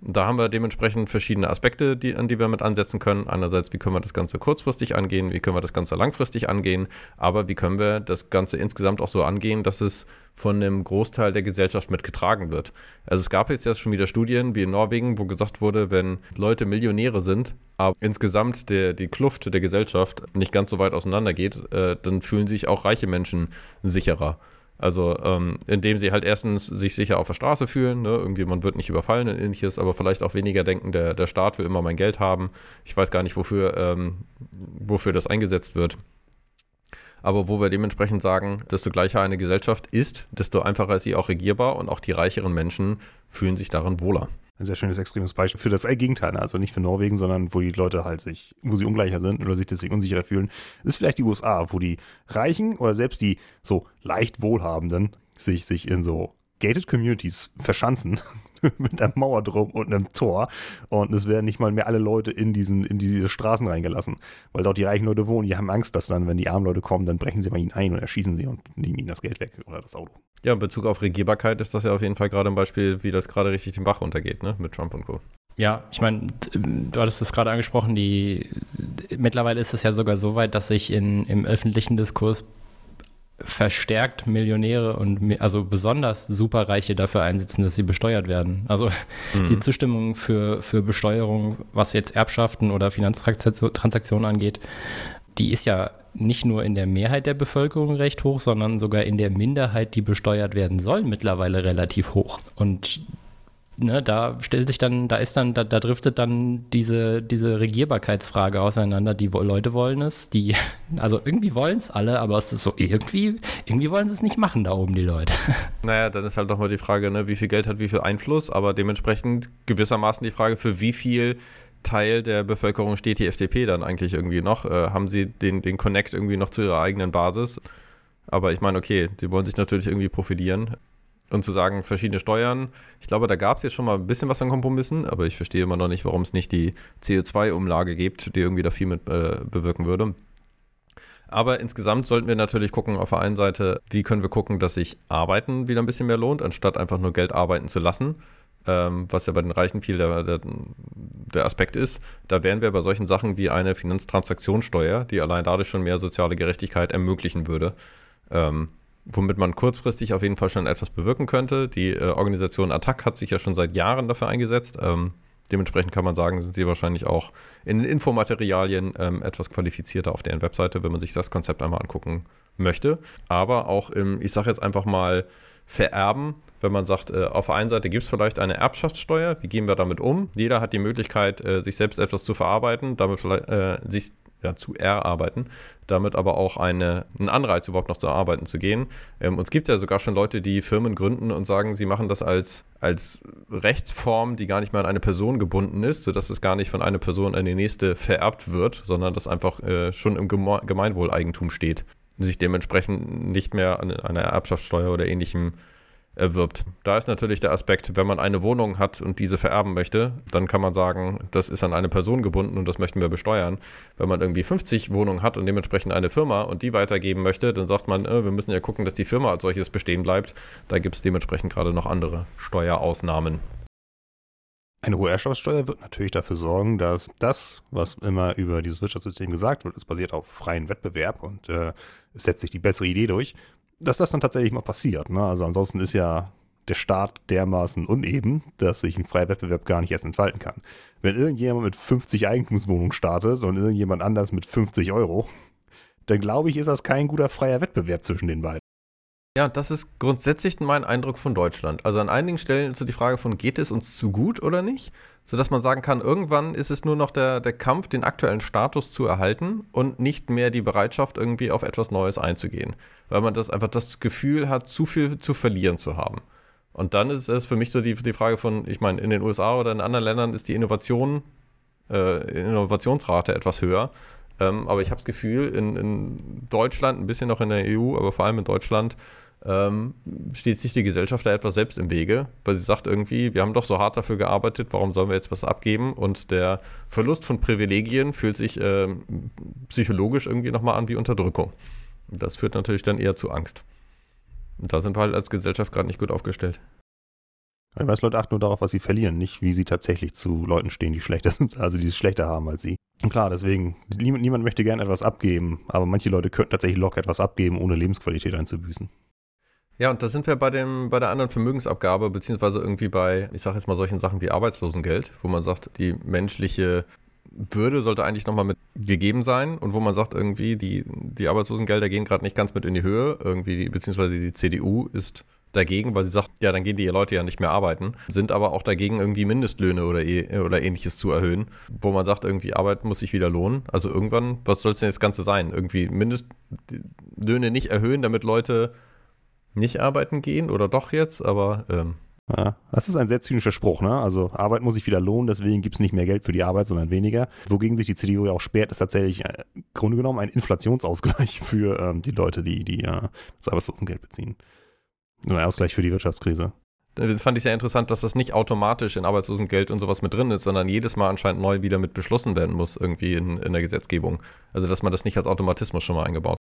Da haben wir dementsprechend verschiedene Aspekte, die, an die wir mit ansetzen können. Einerseits, wie können wir das Ganze kurzfristig angehen, wie können wir das Ganze langfristig angehen, aber wie können wir das Ganze insgesamt auch so angehen, dass es von einem Großteil der Gesellschaft mitgetragen wird. Also es gab jetzt ja schon wieder Studien wie in Norwegen, wo gesagt wurde, wenn Leute Millionäre sind, aber insgesamt der, die Kluft der Gesellschaft nicht ganz so weit auseinander geht, äh, dann fühlen sich auch reiche Menschen sicherer. Also ähm, indem sie halt erstens sich sicher auf der Straße fühlen, ne? irgendwie man wird nicht überfallen und ähnliches, aber vielleicht auch weniger denken, der, der Staat will immer mein Geld haben. Ich weiß gar nicht, wofür, ähm, wofür das eingesetzt wird. Aber wo wir dementsprechend sagen, desto gleicher eine Gesellschaft ist, desto einfacher ist sie auch regierbar und auch die reicheren Menschen fühlen sich darin wohler ein sehr schönes extremes Beispiel für das Gegenteil. Ne? Also nicht für Norwegen, sondern wo die Leute halt sich, wo sie ungleicher sind oder sich deswegen unsicherer fühlen, ist vielleicht die USA, wo die Reichen oder selbst die so leicht Wohlhabenden sich, sich in so gated Communities verschanzen [LAUGHS] mit einer Mauer drum und einem Tor. Und es werden nicht mal mehr alle Leute in, diesen, in diese Straßen reingelassen, weil dort die reichen Leute wohnen. Die haben Angst, dass dann, wenn die armen Leute kommen, dann brechen sie mal ihnen ein und erschießen sie und nehmen ihnen das Geld weg oder das Auto. Ja, in Bezug auf Regierbarkeit ist das ja auf jeden Fall gerade ein Beispiel, wie das gerade richtig den Bach untergeht, ne? Mit Trump und Co. Ja, ich meine, du hattest es gerade angesprochen, die mittlerweile ist es ja sogar so weit, dass sich in, im öffentlichen Diskurs verstärkt Millionäre und also besonders Superreiche dafür einsetzen, dass sie besteuert werden. Also mhm. die Zustimmung für, für Besteuerung, was jetzt Erbschaften oder Finanztransaktionen angeht, die ist ja nicht nur in der Mehrheit der Bevölkerung recht hoch, sondern sogar in der Minderheit, die besteuert werden soll, mittlerweile relativ hoch. Und ne, da stellt sich dann, da ist dann, da, da driftet dann diese, diese Regierbarkeitsfrage auseinander. Die Leute wollen es, die, [LAUGHS] also irgendwie wollen es alle, aber es ist so irgendwie, irgendwie wollen sie es nicht machen da oben, die Leute. [LAUGHS] Naja, dann ist halt doch mal die Frage, ne, wie viel Geld hat wie viel Einfluss, aber dementsprechend gewissermaßen die Frage, für wie viel Teil der Bevölkerung steht die FDP dann eigentlich irgendwie noch? Äh, haben sie den, den Connect irgendwie noch zu ihrer eigenen Basis? Aber ich meine, okay, sie wollen sich natürlich irgendwie profilieren und zu sagen, verschiedene Steuern. Ich glaube, da gab es jetzt schon mal ein bisschen was an Kompromissen, aber ich verstehe immer noch nicht, warum es nicht die CO2-Umlage gibt, die irgendwie da viel mit äh, bewirken würde. Aber insgesamt sollten wir natürlich gucken, auf der einen Seite, wie können wir gucken, dass sich Arbeiten wieder ein bisschen mehr lohnt, anstatt einfach nur Geld arbeiten zu lassen, ähm, was ja bei den Reichen viel der, der, der, Aspekt ist. Da wären wir bei solchen Sachen wie eine Finanztransaktionssteuer, die allein dadurch schon mehr soziale Gerechtigkeit ermöglichen würde. Ähm, womit man kurzfristig auf jeden Fall schon etwas bewirken könnte. Die äh, Organisation Attac hat sich ja schon seit Jahren dafür eingesetzt. Ähm, dementsprechend kann man sagen, sind sie wahrscheinlich auch in den Infomaterialien ähm, etwas qualifizierter auf deren Webseite, wenn man sich das Konzept einmal angucken möchte. Aber auch im, ich sage jetzt einfach mal, Vererben, wenn man sagt, äh, auf der einen Seite gibt es vielleicht eine Erbschaftssteuer, wie gehen wir damit um? Jeder hat die Möglichkeit, äh, sich selbst etwas zu verarbeiten, damit äh, sich ja, zu erarbeiten, damit aber auch eine, einen Anreiz überhaupt noch zu arbeiten zu gehen. Ähm, und es gibt ja sogar schon Leute, die Firmen gründen und sagen, sie machen das als, als Rechtsform, die gar nicht mehr an eine Person gebunden ist, sodass es gar nicht von einer Person an die nächste vererbt wird, sondern das einfach äh, schon im Geme Gemeinwohleigentum steht. Sich dementsprechend nicht mehr an einer Erbschaftssteuer oder ähnlichem erwirbt. Da ist natürlich der Aspekt, wenn man eine Wohnung hat und diese vererben möchte, dann kann man sagen, das ist an eine Person gebunden und das möchten wir besteuern. Wenn man irgendwie 50 Wohnungen hat und dementsprechend eine Firma und die weitergeben möchte, dann sagt man, äh, wir müssen ja gucken, dass die Firma als solches bestehen bleibt. Da gibt es dementsprechend gerade noch andere Steuerausnahmen. Eine hohe Erbschaftssteuer wird natürlich dafür sorgen, dass das, was immer über dieses Wirtschaftssystem gesagt wird, es basiert auf freien Wettbewerb und äh, es setzt sich die bessere Idee durch, dass das dann tatsächlich mal passiert. Ne? Also ansonsten ist ja der Staat dermaßen uneben, dass sich ein freier Wettbewerb gar nicht erst entfalten kann. Wenn irgendjemand mit 50 Eigentumswohnungen startet und irgendjemand anders mit 50 Euro, dann glaube ich, ist das kein guter freier Wettbewerb zwischen den beiden. Ja, das ist grundsätzlich mein Eindruck von Deutschland. Also an einigen Stellen ist so die Frage von, geht es uns zu gut oder nicht? Sodass man sagen kann, irgendwann ist es nur noch der, der Kampf, den aktuellen Status zu erhalten und nicht mehr die Bereitschaft, irgendwie auf etwas Neues einzugehen. Weil man das einfach das Gefühl hat, zu viel zu verlieren zu haben. Und dann ist es für mich so die, die Frage von, ich meine, in den USA oder in anderen Ländern ist die Innovation, äh, Innovationsrate etwas höher. Ähm, aber ich habe das Gefühl, in, in Deutschland, ein bisschen noch in der EU, aber vor allem in Deutschland, ähm, steht sich die Gesellschaft da etwas selbst im Wege, weil sie sagt irgendwie, wir haben doch so hart dafür gearbeitet, warum sollen wir jetzt was abgeben? Und der Verlust von Privilegien fühlt sich äh, psychologisch irgendwie nochmal an wie Unterdrückung. Das führt natürlich dann eher zu Angst. Und da sind wir halt als Gesellschaft gerade nicht gut aufgestellt. Ich weiß, Leute achten nur darauf, was sie verlieren, nicht wie sie tatsächlich zu Leuten stehen, die schlechter sind, also die es schlechter haben als sie. Und klar, deswegen, niemand, niemand möchte gerne etwas abgeben, aber manche Leute könnten tatsächlich locker etwas abgeben, ohne Lebensqualität einzubüßen. Ja, und da sind wir bei, dem, bei der anderen Vermögensabgabe, beziehungsweise irgendwie bei, ich sage jetzt mal solchen Sachen wie Arbeitslosengeld, wo man sagt, die menschliche Würde sollte eigentlich nochmal mit gegeben sein und wo man sagt, irgendwie, die, die Arbeitslosengelder gehen gerade nicht ganz mit in die Höhe, irgendwie, beziehungsweise die CDU ist dagegen, weil sie sagt, ja, dann gehen die Leute ja nicht mehr arbeiten, sind aber auch dagegen, irgendwie Mindestlöhne oder, e oder ähnliches zu erhöhen, wo man sagt, irgendwie Arbeit muss sich wieder lohnen. Also irgendwann, was soll es denn das Ganze sein? Irgendwie Mindestlöhne nicht erhöhen, damit Leute nicht arbeiten gehen oder doch jetzt, aber. Ähm. Ja, das ist ein sehr zynischer Spruch, ne? Also Arbeit muss sich wieder lohnen, deswegen gibt es nicht mehr Geld für die Arbeit, sondern weniger. Wogegen sich die CDU ja auch sperrt, ist tatsächlich äh, im Grunde genommen ein Inflationsausgleich [LAUGHS] für ähm, die Leute, die, die äh, das Arbeitslosengeld beziehen. Nur ein Ausgleich für die Wirtschaftskrise. Das fand ich sehr interessant, dass das nicht automatisch in Arbeitslosengeld und sowas mit drin ist, sondern jedes Mal anscheinend neu wieder mit beschlossen werden muss, irgendwie in, in der Gesetzgebung. Also, dass man das nicht als Automatismus schon mal eingebaut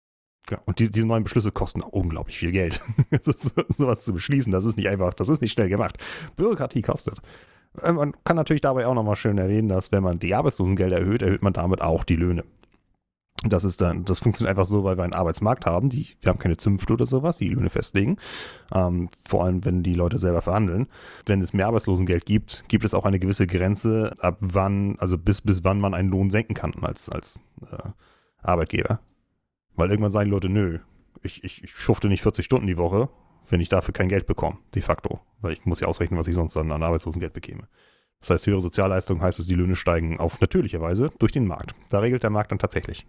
ja, und die, diese neuen Beschlüsse kosten auch unglaublich viel Geld. [LAUGHS] so, sowas zu beschließen, das ist nicht einfach, das ist nicht schnell gemacht. Bürokratie kostet. Äh, man kann natürlich dabei auch nochmal schön erwähnen, dass wenn man die Arbeitslosengelder erhöht, erhöht man damit auch die Löhne. Das ist dann, das funktioniert einfach so, weil wir einen Arbeitsmarkt haben, die, wir haben keine Zünfte oder sowas, die Löhne festlegen. Ähm, vor allem, wenn die Leute selber verhandeln. Wenn es mehr Arbeitslosengeld gibt, gibt es auch eine gewisse Grenze, ab wann, also bis, bis wann man einen Lohn senken kann als, als äh, Arbeitgeber. Weil irgendwann sagen die Leute, nö, ich, ich, ich schufte nicht 40 Stunden die Woche wenn ich dafür kein Geld bekomme, de facto. Weil ich muss ja ausrechnen, was ich sonst dann an Arbeitslosengeld bekäme. Das heißt, höhere Sozialleistung heißt es, die Löhne steigen auf natürliche Weise durch den Markt. Da regelt der Markt dann tatsächlich.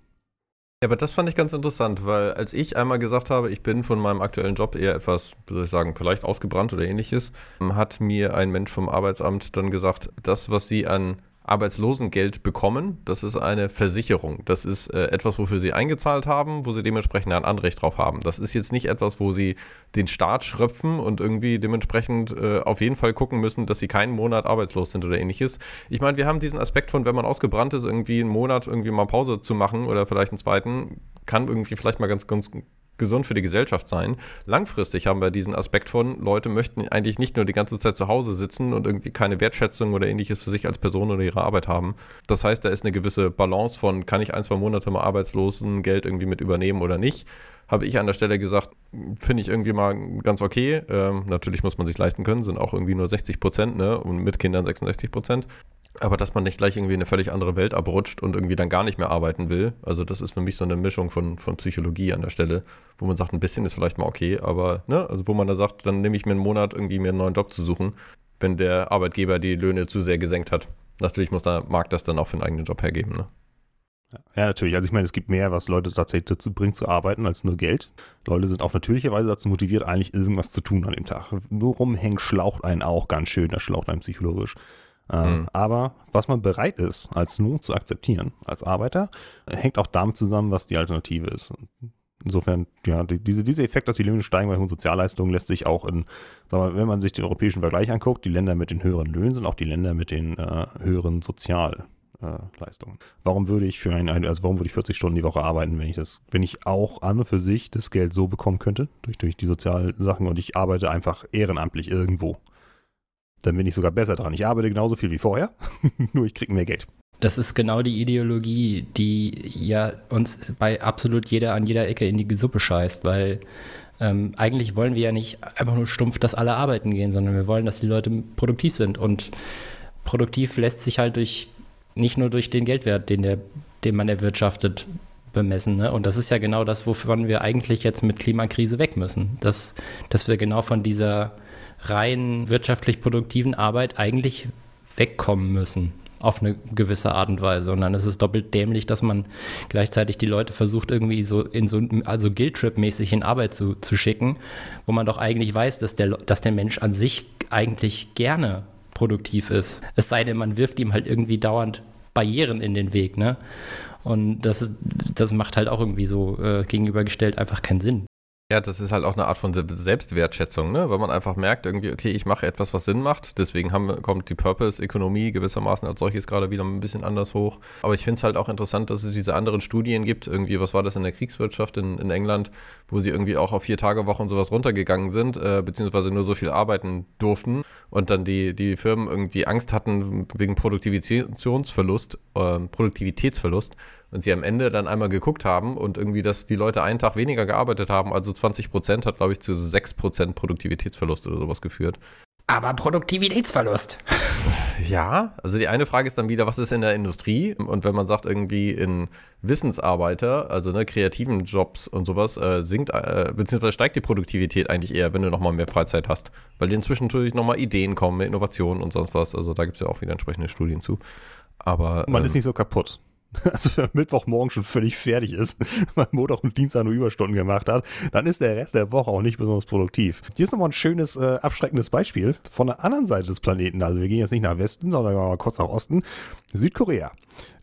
Ja, aber das fand ich ganz interessant, weil als ich einmal gesagt habe, ich bin von meinem aktuellen Job eher etwas, wie soll ich sagen, vielleicht ausgebrannt oder ähnliches, hat mir ein Mensch vom Arbeitsamt dann gesagt, das, was sie an Arbeitslosengeld bekommen. Das ist eine Versicherung. Das ist äh, etwas, wofür sie eingezahlt haben, wo sie dementsprechend ein Anrecht drauf haben. Das ist jetzt nicht etwas, wo sie den Staat schröpfen und irgendwie dementsprechend äh, auf jeden Fall gucken müssen, dass sie keinen Monat arbeitslos sind oder ähnliches. Ich meine, wir haben diesen Aspekt von, wenn man ausgebrannt ist, irgendwie einen Monat irgendwie mal Pause zu machen oder vielleicht einen zweiten, kann irgendwie vielleicht mal ganz, ganz gesund für die Gesellschaft sein. Langfristig haben wir diesen Aspekt von, Leute möchten eigentlich nicht nur die ganze Zeit zu Hause sitzen und irgendwie keine Wertschätzung oder ähnliches für sich als Person oder ihre Arbeit haben. Das heißt, da ist eine gewisse Balance von, kann ich ein, zwei Monate mal Arbeitslosengeld irgendwie mit übernehmen oder nicht habe ich an der Stelle gesagt, finde ich irgendwie mal ganz okay. Ähm, natürlich muss man sich leisten können, sind auch irgendwie nur 60 Prozent, ne? Und mit Kindern 66 Prozent. Aber dass man nicht gleich irgendwie in eine völlig andere Welt abrutscht und irgendwie dann gar nicht mehr arbeiten will. Also das ist für mich so eine Mischung von, von Psychologie an der Stelle, wo man sagt, ein bisschen ist vielleicht mal okay, aber, ne, also wo man da sagt, dann nehme ich mir einen Monat irgendwie mir einen neuen Job zu suchen, wenn der Arbeitgeber die Löhne zu sehr gesenkt hat. Natürlich muss der Markt das dann auch für einen eigenen Job hergeben, ne? Ja, natürlich. Also ich meine, es gibt mehr, was Leute tatsächlich dazu bringt zu arbeiten, als nur Geld. Leute sind auf natürliche Weise dazu motiviert, eigentlich irgendwas zu tun an dem Tag. Nur rumhängen schlaucht einen auch ganz schön, das schlaucht einen psychologisch. Mhm. Aber was man bereit ist, als Lohn zu akzeptieren, als Arbeiter, hängt auch damit zusammen, was die Alternative ist. Insofern, ja, die, diese, dieser Effekt, dass die Löhne steigen bei hohen Sozialleistungen, lässt sich auch in, sagen wir, wenn man sich den europäischen Vergleich anguckt, die Länder mit den höheren Löhnen sind auch die Länder mit den äh, höheren Sozialleistungen. Warum würde ich für ein, also warum würde ich 40 Stunden die Woche arbeiten, wenn ich das, wenn ich auch an und für sich das Geld so bekommen könnte, durch, durch die Sozialsachen und ich arbeite einfach ehrenamtlich irgendwo dann bin ich sogar besser dran. Ich arbeite genauso viel wie vorher, [LAUGHS] nur ich kriege mehr Geld. Das ist genau die Ideologie, die ja uns bei absolut jeder an jeder Ecke in die Suppe scheißt, weil ähm, eigentlich wollen wir ja nicht einfach nur stumpf, dass alle arbeiten gehen, sondern wir wollen, dass die Leute produktiv sind. Und produktiv lässt sich halt durch nicht nur durch den Geldwert, den, der, den man erwirtschaftet, bemessen. Ne? Und das ist ja genau das, wovon wir eigentlich jetzt mit Klimakrise weg müssen. Dass, dass wir genau von dieser rein wirtschaftlich produktiven Arbeit eigentlich wegkommen müssen auf eine gewisse Art und Weise. Und dann ist es doppelt dämlich, dass man gleichzeitig die Leute versucht, irgendwie so in so, also Guilt-Trip-mäßig in Arbeit zu, zu schicken, wo man doch eigentlich weiß, dass der, dass der Mensch an sich eigentlich gerne produktiv ist. Es sei denn, man wirft ihm halt irgendwie dauernd Barrieren in den Weg, ne? Und das, das macht halt auch irgendwie so äh, gegenübergestellt einfach keinen Sinn. Ja, das ist halt auch eine Art von Selbstwertschätzung, ne? weil man einfach merkt, irgendwie, okay, ich mache etwas, was Sinn macht. Deswegen haben, kommt die Purpose-Ökonomie gewissermaßen als solches gerade wieder ein bisschen anders hoch. Aber ich finde es halt auch interessant, dass es diese anderen Studien gibt. Irgendwie, was war das in der Kriegswirtschaft in, in England, wo sie irgendwie auch auf vier Tage Woche und sowas runtergegangen sind, äh, beziehungsweise nur so viel arbeiten durften und dann die, die Firmen irgendwie Angst hatten wegen Produktivitätsverlust, äh, Produktivitätsverlust und sie am Ende dann einmal geguckt haben und irgendwie, dass die Leute einen Tag weniger gearbeitet haben, also 20 Prozent hat, glaube ich, zu 6 Prozent Produktivitätsverlust oder sowas geführt. Aber Produktivitätsverlust. Ja, also die eine Frage ist dann wieder, was ist in der Industrie? Und wenn man sagt, irgendwie in Wissensarbeiter, also ne, kreativen Jobs und sowas, äh, sinkt, äh, beziehungsweise steigt die Produktivität eigentlich eher, wenn du nochmal mehr Freizeit hast. Weil inzwischen natürlich nochmal Ideen kommen, Innovationen und sonst was. Also da gibt es ja auch wieder entsprechende Studien zu. Aber. Man ähm, ist nicht so kaputt. [LAUGHS] also wenn Mittwochmorgen schon völlig fertig ist, [LAUGHS] weil Montag und Dienstag nur Überstunden gemacht hat, dann ist der Rest der Woche auch nicht besonders produktiv. Hier ist nochmal ein schönes, äh, abschreckendes Beispiel von der anderen Seite des Planeten. Also wir gehen jetzt nicht nach Westen, sondern mal kurz nach Osten. Südkorea.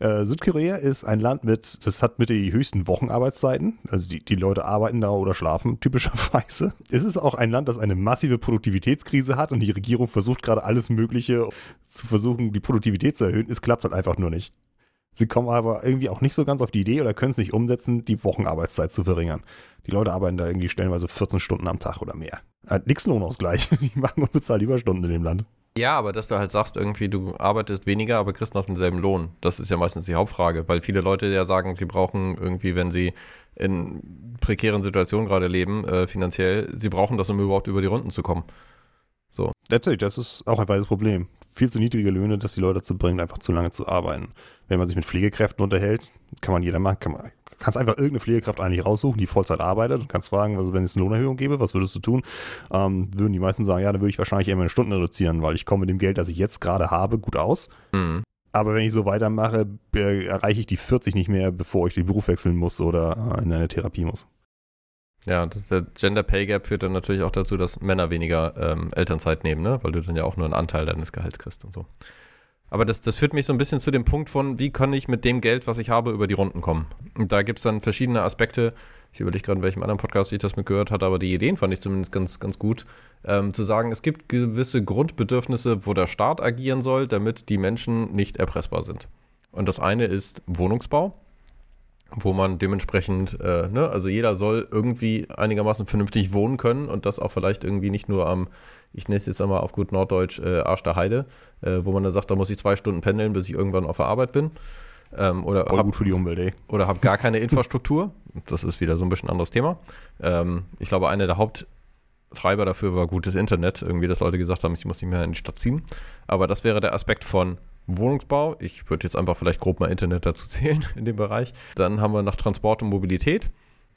Äh, Südkorea ist ein Land mit, das hat mit die höchsten Wochenarbeitszeiten. Also die, die Leute arbeiten da oder schlafen typischerweise. [LAUGHS] Es ist auch ein Land, das eine massive Produktivitätskrise hat und die Regierung versucht gerade alles Mögliche zu versuchen, die Produktivität zu erhöhen. Es klappt halt einfach nur nicht. Sie kommen aber irgendwie auch nicht so ganz auf die Idee oder können es nicht umsetzen, die Wochenarbeitszeit zu verringern. Die Leute arbeiten da irgendwie stellenweise 14 Stunden am Tag oder mehr. Äh, nix Lohnausgleich. [LAUGHS] Die machen unbezahlt Überstunden in dem Land. Ja, aber dass du halt sagst, irgendwie, du arbeitest weniger, aber kriegst noch denselben Lohn. Das ist ja meistens die Hauptfrage, weil viele Leute ja sagen, sie brauchen irgendwie, wenn sie in prekären Situationen gerade leben, äh, finanziell, sie brauchen das, um überhaupt über die Runden zu kommen. So. Tatsächlich, das ist auch ein weiteres Problem. Viel zu niedrige Löhne, dass die Leute dazu bringen, einfach zu lange zu arbeiten. Wenn man sich mit Pflegekräften unterhält, kann man jeder machen, kann man, kannst einfach irgendeine Pflegekraft eigentlich raussuchen, die Vollzeit arbeitet und kannst fragen, also wenn es eine Lohnerhöhung gäbe, was würdest du tun? Ähm, würden die meisten sagen, ja, dann würde ich wahrscheinlich eher meine Stunden reduzieren, weil ich komme mit dem Geld, das ich jetzt gerade habe, gut aus. Mhm. Aber wenn ich so weitermache, erreiche ich die 40 nicht mehr, bevor ich den Beruf wechseln muss oder äh, in eine Therapie muss. Ja, das, der Gender Pay Gap führt dann natürlich auch dazu, dass Männer weniger ähm, Elternzeit nehmen, ne? weil du dann ja auch nur einen Anteil deines Gehalts kriegst und so. Aber das, das führt mich so ein bisschen zu dem Punkt von, wie kann ich mit dem Geld, was ich habe, über die Runden kommen? Und da gibt es dann verschiedene Aspekte. Ich überlege gerade, in welchem anderen Podcast ich das mitgehört hatte, aber die Ideen fand ich zumindest ganz, ganz gut. Ähm, zu sagen, es gibt gewisse Grundbedürfnisse, wo der Staat agieren soll, damit die Menschen nicht erpressbar sind. Und das eine ist Wohnungsbau wo man dementsprechend, äh, ne, also jeder soll irgendwie einigermaßen vernünftig wohnen können und das auch vielleicht irgendwie nicht nur am, ich nenne es jetzt einmal auf gut Norddeutsch, äh, Arsch der Heide, äh, wo man dann sagt, da muss ich zwei Stunden pendeln, bis ich irgendwann auf der Arbeit bin. Ähm, oder Voll hab, gut für die Umwelt, ey. oder habe gar keine Infrastruktur. Das ist wieder so ein bisschen anderes Thema. Ähm, ich glaube, einer der Haupttreiber dafür war gutes Internet. Irgendwie, dass Leute gesagt haben, ich muss nicht mehr in die Stadt ziehen. Aber das wäre der Aspekt von Wohnungsbau. Ich würde jetzt einfach vielleicht grob mal Internet dazu [LAUGHS] zählen in dem Bereich. Dann haben wir noch Transport und Mobilität.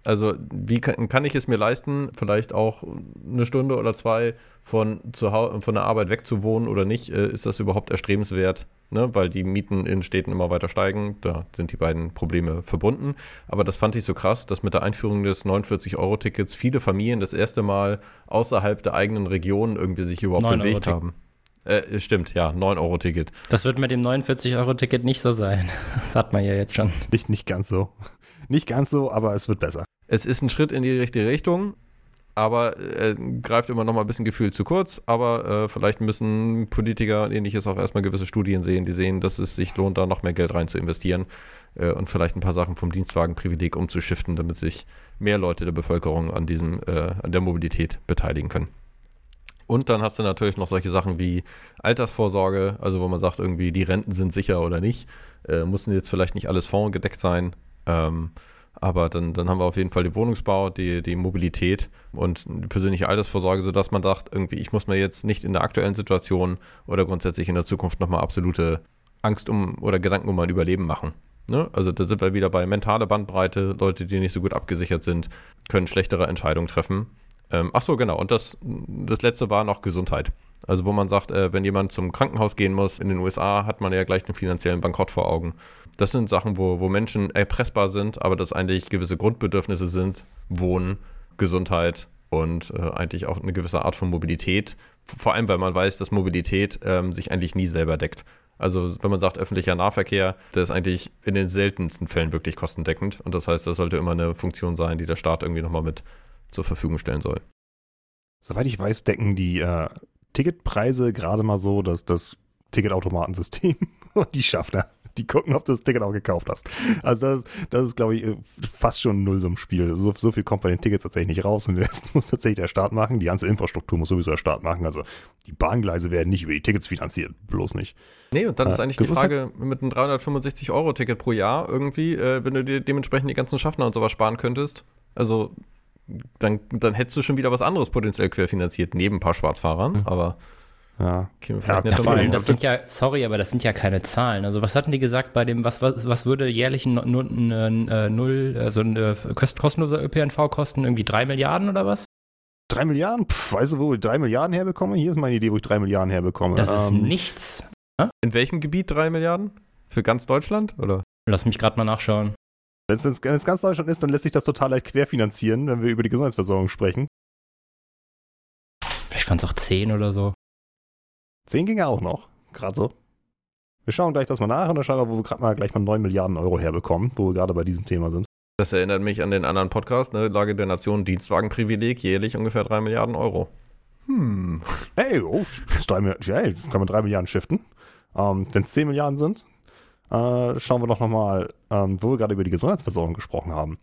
Also wie kann, kann ich es mir leisten, vielleicht auch eine Stunde oder zwei von, zu Hause, von der Arbeit wegzuwohnen oder nicht? Äh, ist das überhaupt erstrebenswert? Ne? Weil die Mieten in Städten immer weiter steigen. Da sind die beiden Probleme verbunden. Aber das fand ich so krass, dass mit der Einführung des 49-Euro-Tickets viele Familien das erste Mal außerhalb der eigenen Region irgendwie sich überhaupt 9 bewegt Euro haben. Äh, stimmt, ja, 9-Euro-Ticket. Das wird mit dem 49-Euro-Ticket nicht so sein. [LAUGHS] Das hat man ja jetzt schon. Nicht, nicht ganz so. Nicht ganz so, aber es wird besser. Es ist ein Schritt in die richtige Richtung, aber äh, greift immer noch mal ein bisschen gefühlt zu kurz. Aber äh, vielleicht müssen Politiker und ähnliches auch erstmal gewisse Studien sehen, die sehen, dass es sich lohnt, da noch mehr Geld rein zu investieren äh, und vielleicht ein paar Sachen vom Dienstwagenprivileg umzuschiften, damit sich mehr Leute der Bevölkerung an diesem, äh, an der Mobilität beteiligen können. Und dann hast du natürlich noch solche Sachen wie Altersvorsorge, also wo man sagt, irgendwie die Renten sind sicher oder nicht. Äh, müssen jetzt vielleicht nicht alles fondgedeckt sein. Ähm, aber dann, dann haben wir auf jeden Fall den Wohnungsbau, die, die Mobilität und die persönliche Altersvorsorge, sodass man sagt, irgendwie, ich muss mir jetzt nicht in der aktuellen Situation oder grundsätzlich in der Zukunft nochmal absolute Angst um oder Gedanken um mein Überleben machen. Ne? Also da sind wir wieder bei mentale Bandbreite, Leute, die nicht so gut abgesichert sind, können schlechtere Entscheidungen treffen. Ähm, ach so, genau. Und das, das letzte war noch Gesundheit. Also wo man sagt, äh, wenn jemand zum Krankenhaus gehen muss, in den USA hat man ja gleich einen finanziellen Bankrott vor Augen. Das sind Sachen, wo, wo Menschen erpressbar sind, aber das eigentlich gewisse Grundbedürfnisse sind. Wohnen, Gesundheit und äh, eigentlich auch eine gewisse Art von Mobilität. Vor allem, weil man weiß, dass Mobilität ähm, sich eigentlich nie selber deckt. Also wenn man sagt öffentlicher Nahverkehr, der ist eigentlich in den seltensten Fällen wirklich kostendeckend. Und das heißt, das sollte immer eine Funktion sein, die der Staat irgendwie nochmal mit zur Verfügung stellen soll. Soweit ich weiß, decken die äh, Ticketpreise gerade mal so dass das Ticketautomatensystem [LAUGHS] und die Schaffner. Die gucken, ob du das Ticket auch gekauft hast. Also das, das ist, glaube ich, fast schon ein Nullsummspiel. So, so viel kommt bei den Tickets tatsächlich nicht raus und [LAUGHS] den Rest muss tatsächlich der Staat machen. Die ganze Infrastruktur muss sowieso der Staat machen. Also die Bahngleise werden nicht über die Tickets finanziert, bloß nicht. Nee, und dann ist Äh, eigentlich die Gesundheit? Frage mit einem 365-Euro-Ticket pro Jahr irgendwie, äh, wenn du dir dementsprechend die ganzen Schaffner und sowas sparen könntest. Also dann, dann hättest du schon wieder was anderes potenziell querfinanziert, neben ein paar Schwarzfahrern, aber Ja. käme vielleicht Ja, nicht Ja, vor allem, das sind ja, sorry, aber das sind ja keine Zahlen. Also was hatten die gesagt bei dem, was, was, was würde jährlich ein, äh, Null, also ein äh, kost- kostenloser ÖPNV kosten? Irgendwie drei Milliarden oder was? Drei Milliarden? Pff, weißt du, wo ich drei Milliarden herbekomme? Hier ist meine Idee, wo ich drei Milliarden herbekomme. Das ist Ähm, nichts. In welchem Gebiet drei Milliarden? Für ganz Deutschland? Oder? Lass mich gerade mal nachschauen. Wenn es ganz Deutschland ist, dann lässt sich das total leicht querfinanzieren, wenn wir über die Gesundheitsversorgung sprechen. Vielleicht waren es auch zehn oder so. Zehn ginge auch noch, gerade so. Wir schauen gleich das mal nach und dann schauen wir, wo wir gerade mal gleich mal 9 Milliarden Euro herbekommen, wo wir gerade bei diesem Thema sind. Das erinnert mich an den anderen Podcast, ne? Lage der Nation, Dienstwagenprivileg, jährlich ungefähr drei Milliarden Euro. Hm. Hey, oh, drei, Milliarden- hey, kann man 3 Milliarden shiften. Ähm, wenn es 10 Milliarden sind, äh, schauen wir doch nochmal, ähm, wo wir gerade über die Gesundheitsversorgung gesprochen haben.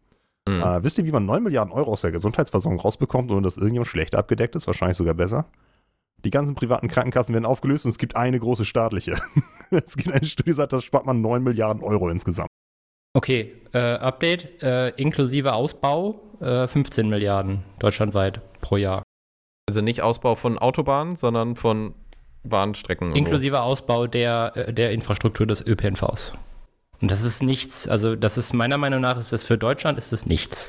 Hm. Äh, wisst ihr, wie man 9 Milliarden Euro aus der Gesundheitsversorgung rausbekommt, ohne dass irgendjemand schlechter abgedeckt ist? Wahrscheinlich sogar besser. Die ganzen privaten Krankenkassen werden aufgelöst und es gibt eine große staatliche. [LAUGHS] es gibt eine Studie, die sagt, das spart man 9 Milliarden Euro insgesamt. Okay, äh, Update, äh, inklusive Ausbau, äh, 15 Milliarden deutschlandweit pro Jahr. Also nicht Ausbau von Autobahnen, sondern von Bahnstrecken. Inklusive Ausbau der, äh, der Infrastruktur des ÖPNVs. Und das ist nichts, also das ist meiner Meinung nach ist das für Deutschland ist das nichts.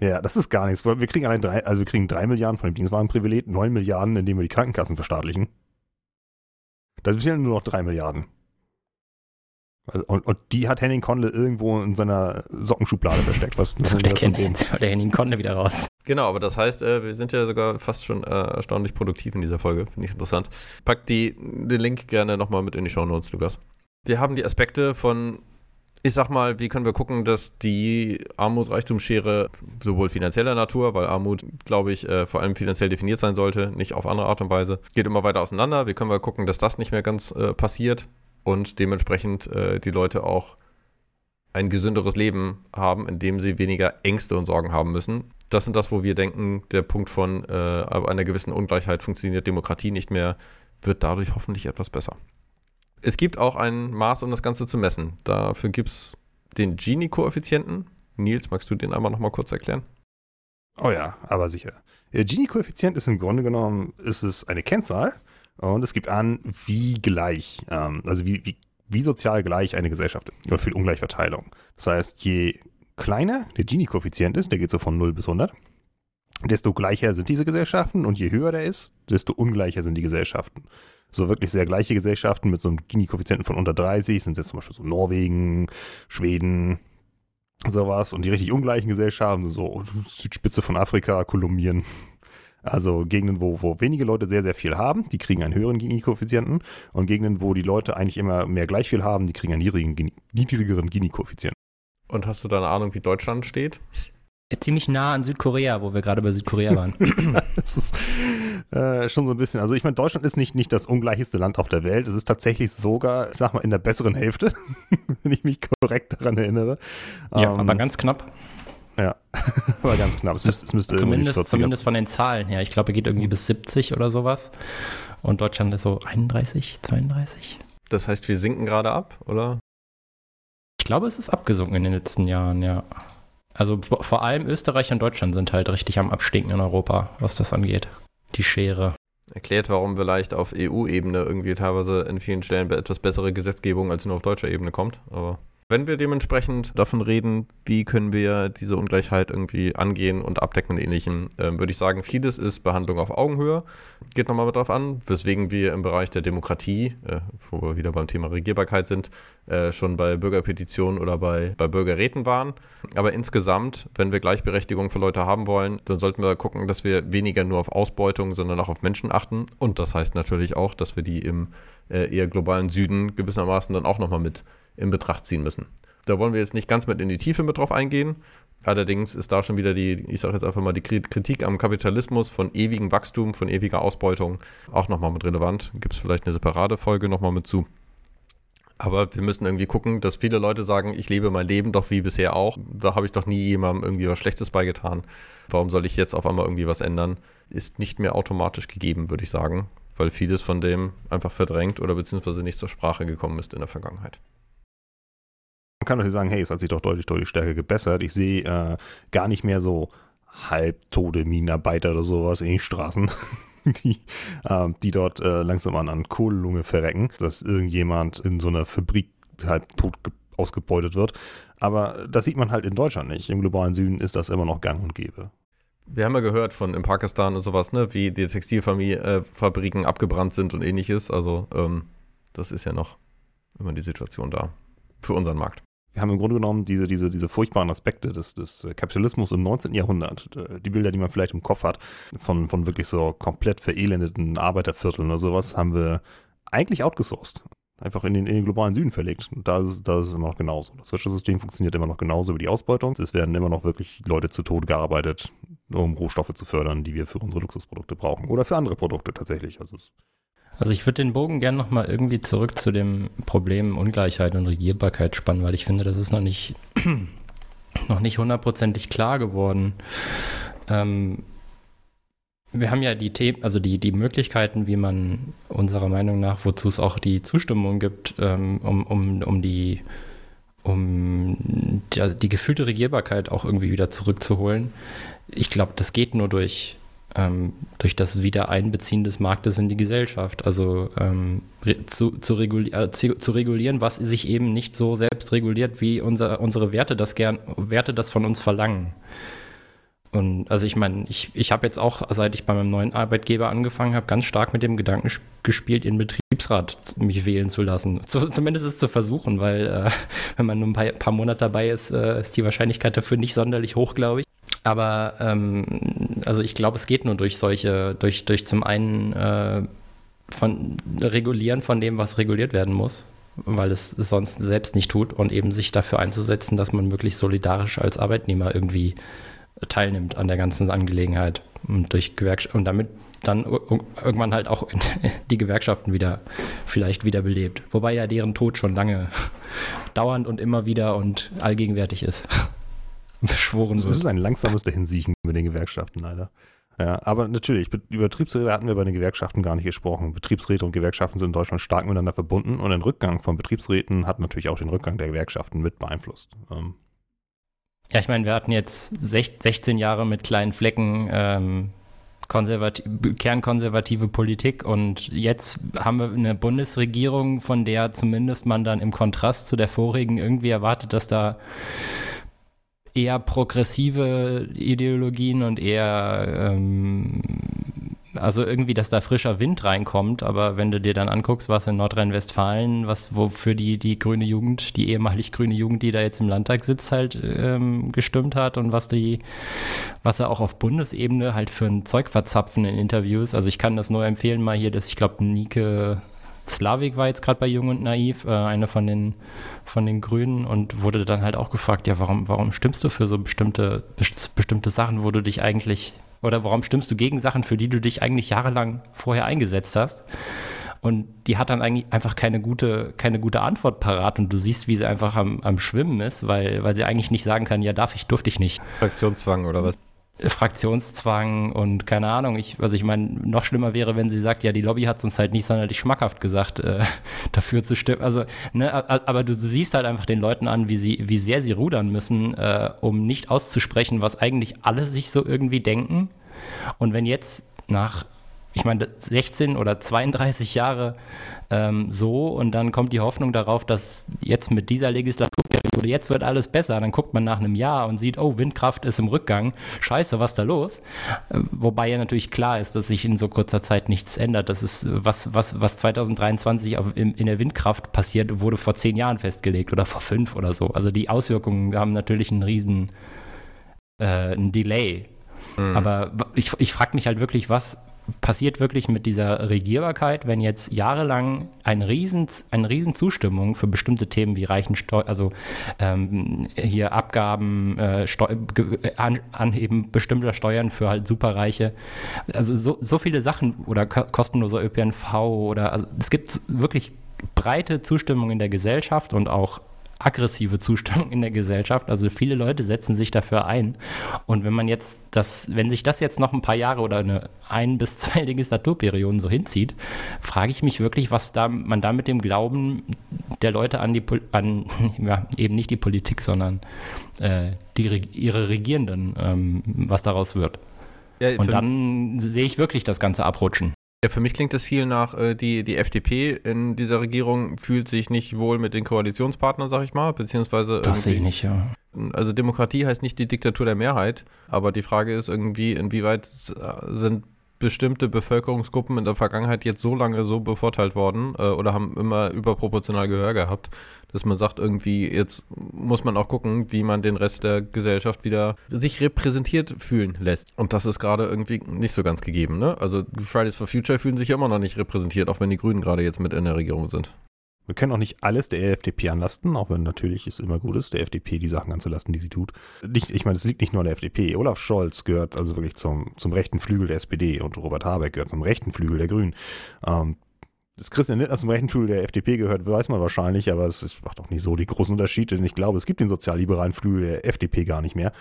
Ja, das ist gar nichts. Wir kriegen allein drei, also wir kriegen drei Milliarden von dem Dienstwagenprivileg, neun Milliarden, indem wir die Krankenkassen verstaatlichen. Da sind ja nur noch drei Milliarden. Also, und, und, die hat Henning Conle irgendwo in seiner Sockenschublade versteckt. Was so, der, kennt, der Henning Conle wieder raus. Genau, aber das heißt, äh, wir sind ja sogar fast schon äh, erstaunlich produktiv in dieser Folge. Finde ich interessant. Pack die, den Link gerne nochmal mit in die Show Notes, Lukas. Wir haben die Aspekte von, ich sag mal, wie können wir gucken, dass die Armuts-Reichtumsschere sowohl finanzieller Natur, weil Armut, glaube ich, äh, vor allem finanziell definiert sein sollte, nicht auf andere Art und Weise, geht immer weiter auseinander. Wie können wir gucken, dass das nicht mehr ganz äh, passiert? Und dementsprechend äh, die Leute auch ein gesünderes Leben haben, in dem sie weniger Ängste und Sorgen haben müssen. Das sind das, wo wir denken, der Punkt von äh, einer gewissen Ungleichheit funktioniert Demokratie nicht mehr, wird dadurch hoffentlich etwas besser. Es gibt auch ein Maß, um das Ganze zu messen. Dafür gibt es den Gini-Koeffizienten. Nils, magst du den einmal nochmal kurz erklären? Oh ja, aber sicher. Der Gini-Koeffizient ist im Grunde genommen ist es eine Kennzahl, und es gibt an, wie gleich, ähm, also wie, wie, wie sozial gleich eine Gesellschaft ist, oder für Ungleichverteilung. Das heißt, je kleiner der Gini-Koeffizient ist, der geht so von 0 bis 100, desto gleicher sind diese Gesellschaften und je höher der ist, desto ungleicher sind die Gesellschaften. So wirklich sehr gleiche Gesellschaften mit so einem Gini-Koeffizienten von unter 30 sind jetzt zum Beispiel so Norwegen, Schweden, sowas. Und die richtig ungleichen Gesellschaften, so Südspitze von Afrika, Kolumbien, also Gegenden, wo, wo wenige Leute sehr, sehr viel haben, die kriegen einen höheren Gini-Koeffizienten. Und Gegenden, wo die Leute eigentlich immer mehr gleich viel haben, die kriegen einen niedrigen, niedrigeren Gini-Koeffizienten. Und hast du da eine Ahnung, wie Deutschland steht? Ziemlich nah an Südkorea, wo wir gerade bei Südkorea waren. [LAUGHS] das ist äh, schon so ein bisschen. Also ich meine, Deutschland ist nicht, nicht das ungleichste Land auf der Welt. Es ist tatsächlich sogar, ich sag mal, in der besseren Hälfte, [LAUGHS] wenn ich mich korrekt daran erinnere. Ja, ähm, aber ganz knapp. Ja, [LAUGHS] aber ganz knapp. Es müsste, es müsste zumindest, zumindest von den Zahlen her. Ich glaube, er geht irgendwie bis 70 oder sowas. Und Deutschland ist so 31, 32. Das heißt, wir sinken gerade ab, oder? Ich glaube, es ist abgesunken in den letzten Jahren, ja. Also vor allem Österreich und Deutschland sind halt richtig am Abstinken in Europa, was das angeht. Die Schere. Erklärt, warum vielleicht auf EU-Ebene irgendwie teilweise in vielen Stellen etwas bessere Gesetzgebung als nur auf deutscher Ebene kommt. Aber wenn wir dementsprechend davon reden, wie können wir diese Ungleichheit irgendwie angehen und abdecken und ähnlichem, äh, würde ich sagen, vieles ist Behandlung auf Augenhöhe. Geht nochmal drauf an, weswegen wir im Bereich der Demokratie, äh, wo wir wieder beim Thema Regierbarkeit sind, äh, schon bei Bürgerpetitionen oder bei, bei Bürgerräten waren. Aber insgesamt, wenn wir Gleichberechtigung für Leute haben wollen, dann sollten wir gucken, dass wir weniger nur auf Ausbeutung, sondern auch auf Menschen achten. Und das heißt natürlich auch, dass wir die im äh, eher globalen Süden gewissermaßen dann auch nochmal mit in Betracht ziehen müssen. Da wollen wir jetzt nicht ganz mit in die Tiefe mit drauf eingehen. Allerdings ist da schon wieder die, ich sage jetzt einfach mal, die Kritik am Kapitalismus von ewigem Wachstum, von ewiger Ausbeutung auch nochmal mit relevant. Gibt es vielleicht eine separate Folge nochmal mit zu. Aber wir müssen irgendwie gucken, dass viele Leute sagen, ich lebe mein Leben doch wie bisher auch. Da habe ich doch nie jemandem irgendwie was Schlechtes beigetan. Warum soll ich jetzt auf einmal irgendwie was ändern? Ist nicht mehr automatisch gegeben, würde ich sagen, weil vieles von dem einfach verdrängt oder beziehungsweise nicht zur Sprache gekommen ist in der Vergangenheit. Kann natürlich sagen, hey, es hat sich doch deutlich, deutlich stärker gebessert. Ich sehe äh, gar nicht mehr so halbtote Minenarbeiter oder sowas in den Straßen, [LAUGHS] die, äh, die dort äh, langsam an, an Kohlelunge verrecken, dass irgendjemand in so einer Fabrik halb tot ausgebeutet wird. Aber das sieht man halt in Deutschland nicht. Im globalen Süden ist das immer noch gang und gäbe. Wir haben ja gehört von in Pakistan und sowas, ne, wie die Textilfabriken abgebrannt sind und ähnliches. Also ähm, das ist ja noch immer die Situation da für unseren Markt wir haben im Grunde genommen diese, diese, diese furchtbaren Aspekte des, des Kapitalismus im 19. Jahrhundert, äh, die Bilder, die man vielleicht im Kopf hat, von, von wirklich so komplett verelendeten Arbeitervierteln oder sowas, haben wir eigentlich outgesourced. Einfach in den, in den globalen Süden verlegt. Und da ist, da ist es immer noch genauso. Das Wirtschaftssystem funktioniert immer noch genauso wie die Ausbeutung. Es werden immer noch wirklich Leute zu Tode gearbeitet, um Rohstoffe zu fördern, die wir für unsere Luxusprodukte brauchen. Oder für andere Produkte tatsächlich. Also es also ich würde den Bogen gerne nochmal irgendwie zurück zu dem Problem Ungleichheit und Regierbarkeit spannen, weil ich finde, das ist noch nicht, [CLEARS THROAT] noch nicht hundertprozentig klar geworden. Ähm, wir haben ja die Themen, also die, die Möglichkeiten, wie man unserer Meinung nach, wozu es auch die Zustimmung gibt, ähm, um, um, um die um die, also die gefühlte Regierbarkeit auch irgendwie wieder zurückzuholen. Ich glaube, das geht nur durch ähm, durch das Wiedereinbeziehen des Marktes in die Gesellschaft. Also ähm, zu, zu, reguli äh, zu, zu, regulieren, was sich eben nicht so selbst reguliert, wie unser, unsere Werte das gern, Werte das von uns verlangen. Und also ich meine, ich, ich habe jetzt auch, seit ich bei meinem neuen Arbeitgeber angefangen habe, ganz stark mit dem Gedanken gespielt, in Betriebsrat mich wählen zu lassen. Zu, zumindest es zu versuchen, weil äh, [LAUGHS] wenn man nur ein paar, paar Monate dabei ist, äh, ist die Wahrscheinlichkeit dafür nicht sonderlich hoch, glaube ich. Aber ähm, also ich glaube, es geht nur durch solche, durch, durch zum einen äh, von Regulieren von dem, was reguliert werden muss, weil es sonst selbst nicht tut und eben sich dafür einzusetzen, dass man möglichst solidarisch als Arbeitnehmer irgendwie teilnimmt an der ganzen Angelegenheit und durch Gewerkschaft und damit dann irgendwann halt auch [LAUGHS] die Gewerkschaften wieder vielleicht wiederbelebt. Wobei ja deren Tod schon lange [LAUGHS] dauernd und immer wieder und allgegenwärtig ist. [LAUGHS] Beschworen wird. Es ist ein langsames Dahinsiechen mit den Gewerkschaften leider. Ja, aber natürlich, über Betriebsräte hatten wir bei den Gewerkschaften gar nicht gesprochen. Betriebsräte und Gewerkschaften sind in Deutschland stark miteinander verbunden und ein Rückgang von Betriebsräten hat natürlich auch den Rückgang der Gewerkschaften mit beeinflusst. Ähm, ja, ich meine, wir hatten jetzt 16 Jahre mit kleinen Flecken ähm, kernkonservative Politik und jetzt haben wir eine Bundesregierung, von der zumindest man dann im Kontrast zu der vorigen irgendwie erwartet, dass da eher progressive Ideologien und eher ähm, also irgendwie, dass da frischer Wind reinkommt, aber wenn du dir dann anguckst, was in Nordrhein-Westfalen, was wofür die, die grüne Jugend, die ehemalig grüne Jugend, die da jetzt im Landtag sitzt, halt ähm, gestimmt hat und was die, was er auch auf Bundesebene halt für ein Zeug verzapfen in Interviews. Also ich kann das nur empfehlen, mal hier, dass ich glaube, Nike Slavik war jetzt gerade bei Jung und Naiv, äh, eine von den, von den Grünen und wurde dann halt auch gefragt, ja, warum, warum stimmst du für so bestimmte, bestimmte Sachen, wo du dich eigentlich oder warum stimmst du gegen Sachen, für die du dich eigentlich jahrelang vorher eingesetzt hast? Und die hat dann eigentlich einfach keine gute, keine gute Antwort parat und du siehst, wie sie einfach am, am Schwimmen ist, weil, weil sie eigentlich nicht sagen kann, ja, darf ich, durfte ich nicht. Fraktionszwang oder was? Fraktionszwang und keine Ahnung. Ich, also ich meine, noch schlimmer wäre, wenn sie sagt, ja, die Lobby hat uns halt nicht sonderlich schmackhaft gesagt, äh, [LAUGHS] dafür zu stimmen. Also, ne, aber du, du, siehst halt einfach den Leuten an, wie sie, wie sehr sie rudern müssen, äh, um nicht auszusprechen, was eigentlich alle sich so irgendwie denken. Und wenn jetzt nach, ich meine, 16 oder 32 Jahre ähm, so und dann kommt die Hoffnung darauf, dass jetzt mit dieser Legislaturperiode, jetzt wird alles besser, dann guckt man nach einem Jahr und sieht, oh, Windkraft ist im Rückgang, scheiße, was da los? Äh, wobei ja natürlich klar ist, dass sich in so kurzer Zeit nichts ändert. Das ist, was, was, was 2023 auf, in, in der Windkraft passiert, wurde vor zehn Jahren festgelegt oder vor fünf oder so. Also die Auswirkungen haben natürlich einen riesen äh, einen Delay. Mhm. Aber ich, ich frage mich halt wirklich, was passiert wirklich mit dieser Regierbarkeit, wenn jetzt jahrelang eine riesen, eine riesen Zustimmung für bestimmte Themen wie Reichensteuer, also ähm, hier Abgaben, äh, an, Anheben bestimmter Steuern für halt Superreiche, also so, so viele Sachen oder kostenloser ÖPNV oder also es gibt wirklich breite Zustimmung in der Gesellschaft und auch aggressive Zustimmung in der Gesellschaft. Also viele Leute setzen sich dafür ein. Und wenn man jetzt das, wenn sich das jetzt noch ein paar Jahre oder eine ein bis zwei [LAUGHS] Legislaturperioden so hinzieht, frage ich mich wirklich, was da man da mit dem Glauben der Leute an die an [LAUGHS] ja, eben nicht die Politik, sondern äh, die, ihre Regierenden, ähm, was daraus wird. Ja, Und dann sehe ich wirklich das Ganze abrutschen. Ja, für mich klingt das viel nach, äh, die, die FDP in dieser Regierung fühlt sich nicht wohl mit den Koalitionspartnern, sag ich mal, beziehungsweise. Das sehe ich nicht, ja. Also Demokratie heißt nicht die Diktatur der Mehrheit, aber die Frage ist irgendwie, inwieweit sind bestimmte Bevölkerungsgruppen in der Vergangenheit jetzt so lange so bevorteilt worden äh, oder haben immer überproportional Gehör gehabt, dass man sagt, irgendwie, jetzt muss man auch gucken, wie man den Rest der Gesellschaft wieder sich repräsentiert fühlen lässt. Und das ist gerade irgendwie nicht so ganz gegeben, ne? Also Fridays for Future fühlen sich immer noch nicht repräsentiert, auch wenn die Grünen gerade jetzt mit in der Regierung sind. Wir können auch nicht alles der FDP anlasten, auch wenn natürlich es immer gut ist, der FDP die Sachen anzulasten, die sie tut. Nicht, ich meine, es liegt nicht nur an der FDP. Olaf Scholz gehört also wirklich zum, zum rechten Flügel der SPD und Robert Habeck gehört zum rechten Flügel der Grünen. Ähm, dass Christian Lindner zum rechten Flügel der FDP gehört, weiß man wahrscheinlich, aber es ist, macht auch nicht so die großen Unterschiede, denn ich glaube, es gibt den sozialliberalen Flügel der FDP gar nicht mehr.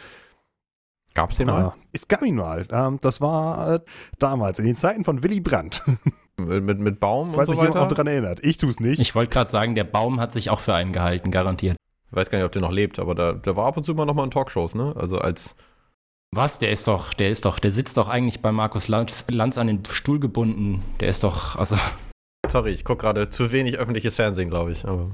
Gab es den mal? es gab ihn mal. Ähm, das war äh, damals, in den Zeiten von Willy Brandt. [LAUGHS] Mit, mit, Baum Falls und so weiter? Falls sich daran erinnert. Ich tue es nicht. Ich wollte gerade sagen, der Baum hat sich auch für einen gehalten, garantiert. Ich weiß gar nicht, ob der noch lebt, aber da, der war ab und zu immer noch mal in Talkshows, ne? Also als Was? Der ist doch, der ist doch, der sitzt doch eigentlich bei Markus Lanz an den Stuhl gebunden. Der ist doch, also. Sorry, ich gucke gerade zu wenig öffentliches Fernsehen, glaube ich. Aber.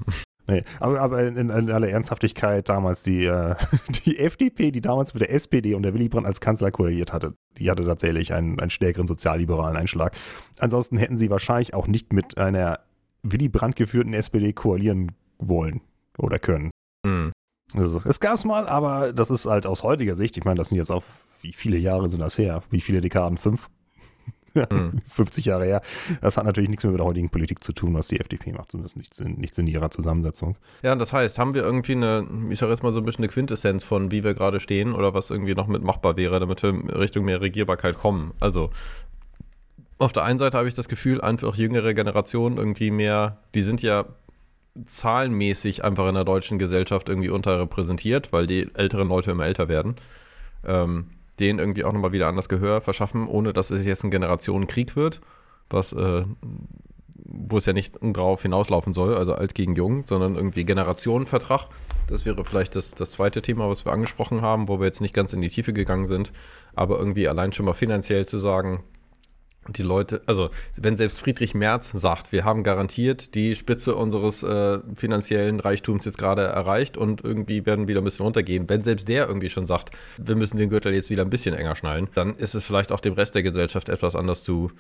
Nee, aber, aber in, in, aller Ernsthaftigkeit damals die, äh, [LAUGHS] die FDP, die damals mit der SPD und der Willy Brandt als Kanzler koaliert hatte, die hatte tatsächlich einen, einen stärkeren sozialliberalen Einschlag. Ansonsten hätten sie wahrscheinlich auch nicht mit einer Willy Brandt geführten SPD koalieren wollen oder können. Mhm. Also, es gab es mal, aber das ist halt aus heutiger Sicht, ich meine, das sind jetzt auch, wie viele Jahre sind das her? Wie viele Dekaden? Fünf? [LAUGHS] mhm. 50 Jahre her. Das hat natürlich nichts mehr mit der heutigen Politik zu tun, was die FDP macht, zumindest nichts in, nichts in ihrer Zusammensetzung. Ja, das heißt, haben wir irgendwie eine, ich sage jetzt mal so ein bisschen eine Quintessenz von, wie wir gerade stehen oder was irgendwie noch mit machbar wäre, damit wir Richtung mehr Regierbarkeit kommen. Also, auf der einen Seite habe ich das Gefühl, einfach jüngere Generationen irgendwie mehr, die sind ja zahlenmäßig einfach in der deutschen Gesellschaft irgendwie unterrepräsentiert, weil die älteren Leute immer älter werden. Ähm, denen irgendwie auch nochmal wieder anders Gehör verschaffen, ohne dass es jetzt ein Generationenkrieg wird, was, äh, wo es ja nicht drauf hinauslaufen soll, also alt gegen jung, sondern irgendwie Generationenvertrag. Das wäre vielleicht das, das zweite Thema, was wir angesprochen haben, wo wir jetzt nicht ganz in die Tiefe gegangen sind, aber irgendwie allein schon mal finanziell zu sagen, die Leute, also wenn selbst Friedrich Merz sagt, wir haben garantiert die Spitze unseres äh, finanziellen Reichtums jetzt gerade erreicht und irgendwie werden wieder ein bisschen runtergehen, wenn selbst der irgendwie schon sagt, wir müssen den Gürtel jetzt wieder ein bisschen enger schnallen, dann ist es vielleicht auch dem Rest der Gesellschaft etwas anders zu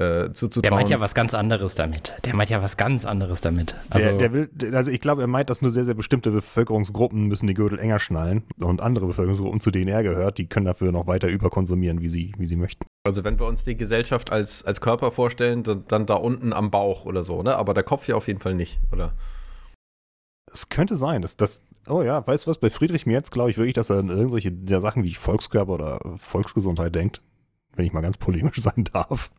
äh, zuzutrauen. Der meint ja was ganz anderes damit. Der meint ja was ganz anderes damit. Also, der, der will, also ich glaube, er meint, dass nur sehr, sehr bestimmte Bevölkerungsgruppen müssen die Gürtel enger schnallen und andere Bevölkerungsgruppen, zu denen er gehört, die können dafür noch weiter überkonsumieren, wie sie, wie sie möchten. Also wenn wir uns die Gesellschaft als, als Körper vorstellen, dann, dann da unten am Bauch oder so, ne? Aber der Kopf ja auf jeden Fall nicht, oder? Es könnte sein, dass das, oh ja, weißt du was, bei Friedrich Merz glaube ich wirklich, dass er an irgendwelche der Sachen wie Volkskörper oder Volksgesundheit denkt, wenn ich mal ganz polemisch [LAUGHS] sein darf.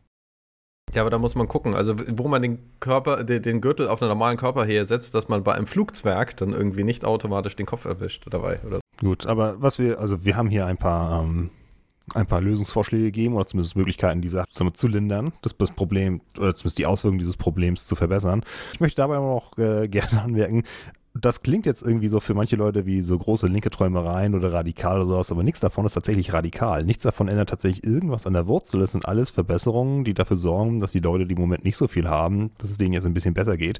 Ja, aber da muss man gucken, also wo man den Körper, den, Gürtel auf einen normalen Körper hersetzt, dass man bei einem Flugzwerg dann irgendwie nicht automatisch den Kopf erwischt dabei, oder? Gut, aber was wir, also wir haben hier ein paar, ähm, ein paar Lösungsvorschläge gegeben oder zumindest Möglichkeiten, diese zu lindern, das, das Problem oder zumindest die Auswirkungen dieses Problems zu verbessern. Ich möchte dabei aber auch äh, [LAUGHS] gerne anmerken, das klingt jetzt irgendwie so für manche Leute wie so große linke Träumereien oder radikal oder sowas, aber nichts davon ist tatsächlich radikal. Nichts davon ändert tatsächlich irgendwas an der Wurzel. Das sind alles Verbesserungen, die dafür sorgen, dass die Leute, die im Moment nicht so viel haben, dass es denen jetzt ein bisschen besser geht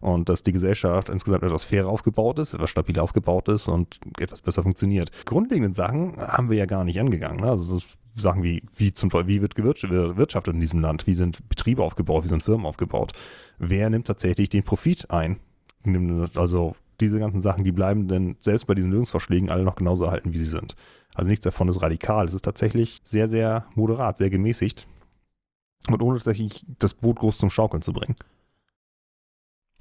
und dass die Gesellschaft insgesamt etwas fairer aufgebaut ist, etwas stabiler aufgebaut ist und etwas besser funktioniert. Grundlegenden Sachen haben wir ja gar nicht angegangen. Ne? Also Sachen wie, wie zum wie wird gewirtschaftet in diesem Land, wie sind Betriebe aufgebaut, wie sind Firmen aufgebaut, wer nimmt tatsächlich den Profit ein also diese ganzen Sachen, die bleiben denn selbst bei diesen Lösungsvorschlägen alle noch genauso erhalten, wie sie sind. Also nichts davon ist radikal. Es ist tatsächlich sehr, sehr moderat, sehr gemäßigt. Und ohne tatsächlich das Boot groß zum Schaukeln zu bringen.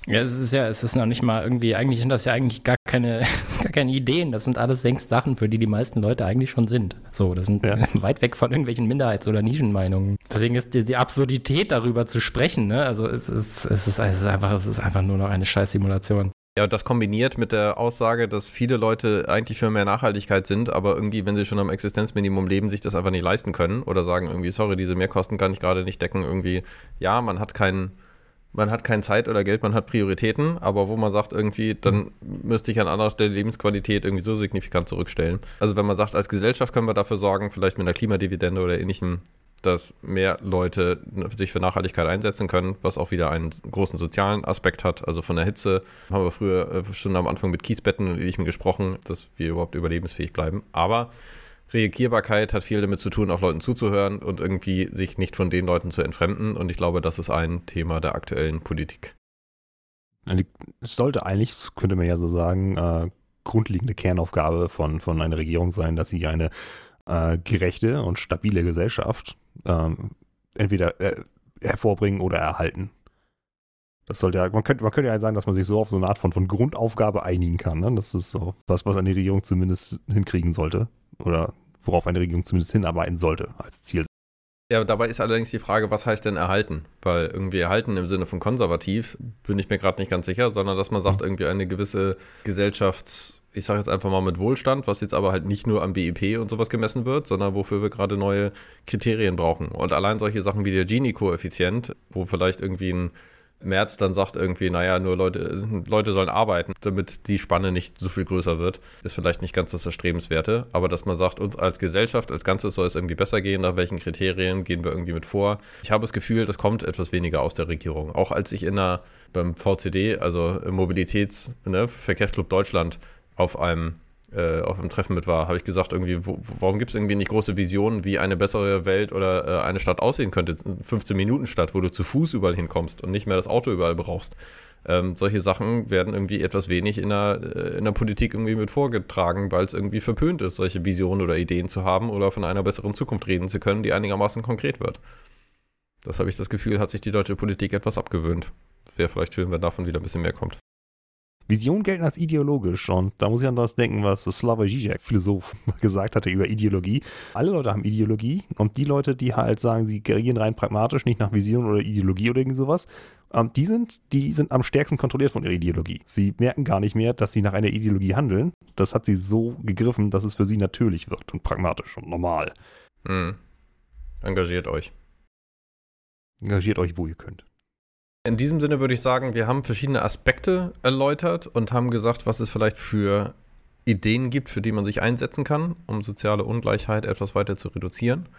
Ja, es ist ja, es ist noch nicht mal irgendwie, eigentlich sind das ja eigentlich gar keine, [LAUGHS] gar keine Ideen. Das sind alles längst Sachen, für die die meisten Leute eigentlich schon sind. So, das sind ja. [LAUGHS] weit weg von irgendwelchen Minderheits- oder Nischenmeinungen. Deswegen ist die, die Absurdität darüber zu sprechen, ne? Also es ist, es ist, es ist einfach, es ist einfach nur noch eine Scheiß-Simulation. Ja, und das kombiniert mit der Aussage, dass viele Leute eigentlich für mehr Nachhaltigkeit sind, aber irgendwie, wenn sie schon am Existenzminimum leben, sich das einfach nicht leisten können oder sagen irgendwie, sorry, diese Mehrkosten kann ich gerade nicht decken. Irgendwie, ja, man hat keinen man hat keine Zeit oder Geld, man hat Prioritäten, aber wo man sagt irgendwie, dann müsste ich an anderer Stelle Lebensqualität irgendwie so signifikant zurückstellen. Also wenn man sagt, als Gesellschaft können wir dafür sorgen, vielleicht mit einer Klimadividende oder ähnlichem, dass mehr Leute sich für Nachhaltigkeit einsetzen können, was auch wieder einen großen sozialen Aspekt hat. Also von der Hitze haben wir früher äh, schon am Anfang mit Kiesbetten und ähnlichem gesprochen, dass wir überhaupt überlebensfähig bleiben. Aber Reagierbarkeit hat viel damit zu tun, auch Leuten zuzuhören und irgendwie sich nicht von den Leuten zu entfremden. Und ich glaube, das ist ein Thema der aktuellen Politik. Es sollte eigentlich, könnte man ja so sagen, äh, grundlegende Kernaufgabe von, von einer Regierung sein, dass sie eine äh, gerechte und stabile Gesellschaft ähm, entweder äh, hervorbringen oder erhalten. Das sollte ja, man könnte, man könnte ja sagen, dass man sich so auf so eine Art von, von Grundaufgabe einigen kann. Ne? Das ist so was, was eine Regierung zumindest hinkriegen sollte. Oder worauf eine Regierung zumindest hinarbeiten sollte als Ziel. Ja, dabei ist allerdings die Frage, was heißt denn erhalten? Weil irgendwie erhalten im Sinne von konservativ bin ich mir gerade nicht ganz sicher, sondern dass man sagt, mhm. irgendwie eine gewisse Gesellschafts- ich sage jetzt einfach mal mit Wohlstand, was jetzt aber halt nicht nur am BIP und sowas gemessen wird, sondern wofür wir gerade neue Kriterien brauchen. Und allein solche Sachen wie der Gini-Koeffizient, wo vielleicht irgendwie ein Merz dann sagt irgendwie, naja, nur Leute, Leute sollen arbeiten, damit die Spanne nicht so viel größer wird, ist vielleicht nicht ganz das Erstrebenswerte. Aber dass man sagt, uns als Gesellschaft, als Ganzes soll es irgendwie besser gehen, nach welchen Kriterien gehen wir irgendwie mit vor. Ich habe das Gefühl, das kommt etwas weniger aus der Regierung. Auch als ich in einer, beim VCD, also im Mobilitäts-, ne, Verkehrsclub Deutschland, auf einem äh, auf einem Treffen mit war, habe ich gesagt, irgendwie, wo, warum gibt es irgendwie nicht große Visionen, wie eine bessere Welt oder äh, eine Stadt aussehen könnte? 15 Minuten Stadt, wo du zu Fuß überall hinkommst und nicht mehr das Auto überall brauchst. Ähm, solche Sachen werden irgendwie etwas wenig in der, äh, in der Politik irgendwie mit vorgetragen, weil es irgendwie verpönt ist, solche Visionen oder Ideen zu haben oder von einer besseren Zukunft reden zu können, die einigermaßen konkret wird. Das habe ich das Gefühl, hat sich die deutsche Politik etwas abgewöhnt. Wäre vielleicht schön, wenn davon wieder ein bisschen mehr kommt. Visionen gelten als ideologisch und da muss ich an das denken, was Slavoj Žižek, Philosoph, [LAUGHS] gesagt hatte über Ideologie. Alle Leute haben Ideologie und die Leute, die halt sagen, sie reagieren rein pragmatisch, nicht nach Vision oder Ideologie oder irgend sowas, ähm, die, sind, die sind am stärksten kontrolliert von ihrer Ideologie. Sie merken gar nicht mehr, dass sie nach einer Ideologie handeln. Das hat sie so gegriffen, dass es für sie natürlich wird und pragmatisch und normal. Mhm. Engagiert euch. Engagiert euch, wo ihr könnt. In diesem Sinne würde ich sagen, wir haben verschiedene Aspekte erläutert und haben gesagt, was es vielleicht für Ideen gibt, für die man sich einsetzen kann, um soziale Ungleichheit etwas weiter zu reduzieren.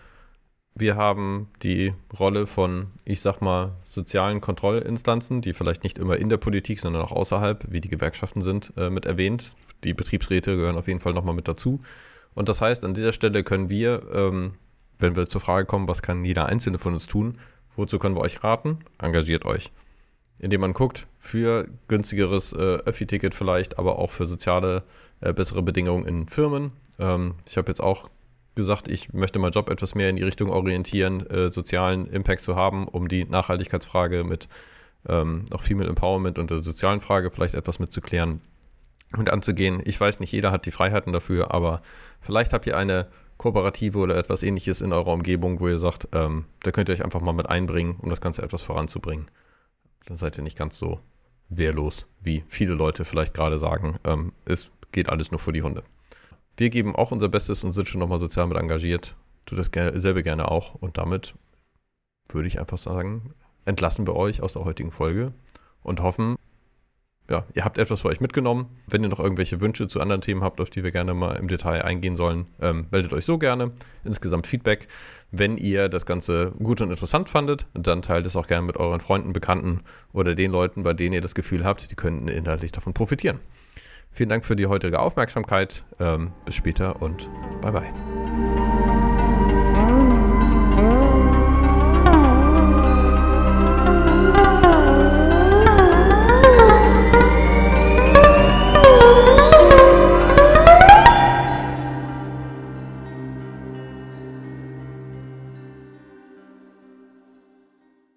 Wir haben die Rolle von, ich sag mal, sozialen Kontrollinstanzen, die vielleicht nicht immer in der Politik, sondern auch außerhalb, wie die Gewerkschaften sind, äh, mit erwähnt. Die Betriebsräte gehören auf jeden Fall nochmal mit dazu. Und das heißt, an dieser Stelle können wir, ähm, wenn wir zur Frage kommen, was kann jeder Einzelne von uns tun, Wozu können wir euch raten? Engagiert euch. Indem man guckt, für günstigeres äh, Öffi-Ticket vielleicht, aber auch für soziale, äh, bessere Bedingungen in Firmen. Ähm, ich habe jetzt auch gesagt, ich möchte meinen Job etwas mehr in die Richtung orientieren, äh, sozialen Impact zu haben, um die Nachhaltigkeitsfrage mit ähm, auch Female Empowerment und der sozialen Frage vielleicht etwas mitzuklären und anzugehen. Ich weiß nicht, jeder hat die Freiheiten dafür, aber vielleicht habt ihr eine Kooperative oder etwas ähnliches in eurer Umgebung, wo ihr sagt, ähm, da könnt ihr euch einfach mal mit einbringen, um das Ganze etwas voranzubringen. Dann seid ihr nicht ganz so wehrlos, wie viele Leute vielleicht gerade sagen. Ähm, es geht alles nur vor die Hunde. Wir geben auch unser Bestes und sind schon nochmal sozial mit engagiert. Tut das selber gerne auch. Und damit würde ich einfach sagen, entlassen wir euch aus der heutigen Folge und hoffen, ja, ihr habt etwas für euch mitgenommen. Wenn ihr noch irgendwelche Wünsche zu anderen Themen habt, auf die wir gerne mal im Detail eingehen sollen, ähm, meldet euch so gerne. Insgesamt Feedback. Wenn ihr das Ganze gut und interessant fandet, dann teilt es auch gerne mit euren Freunden, Bekannten oder den Leuten, bei denen ihr das Gefühl habt, die könnten inhaltlich davon profitieren. Vielen Dank für die heutige Aufmerksamkeit. Ähm, bis später und bye bye.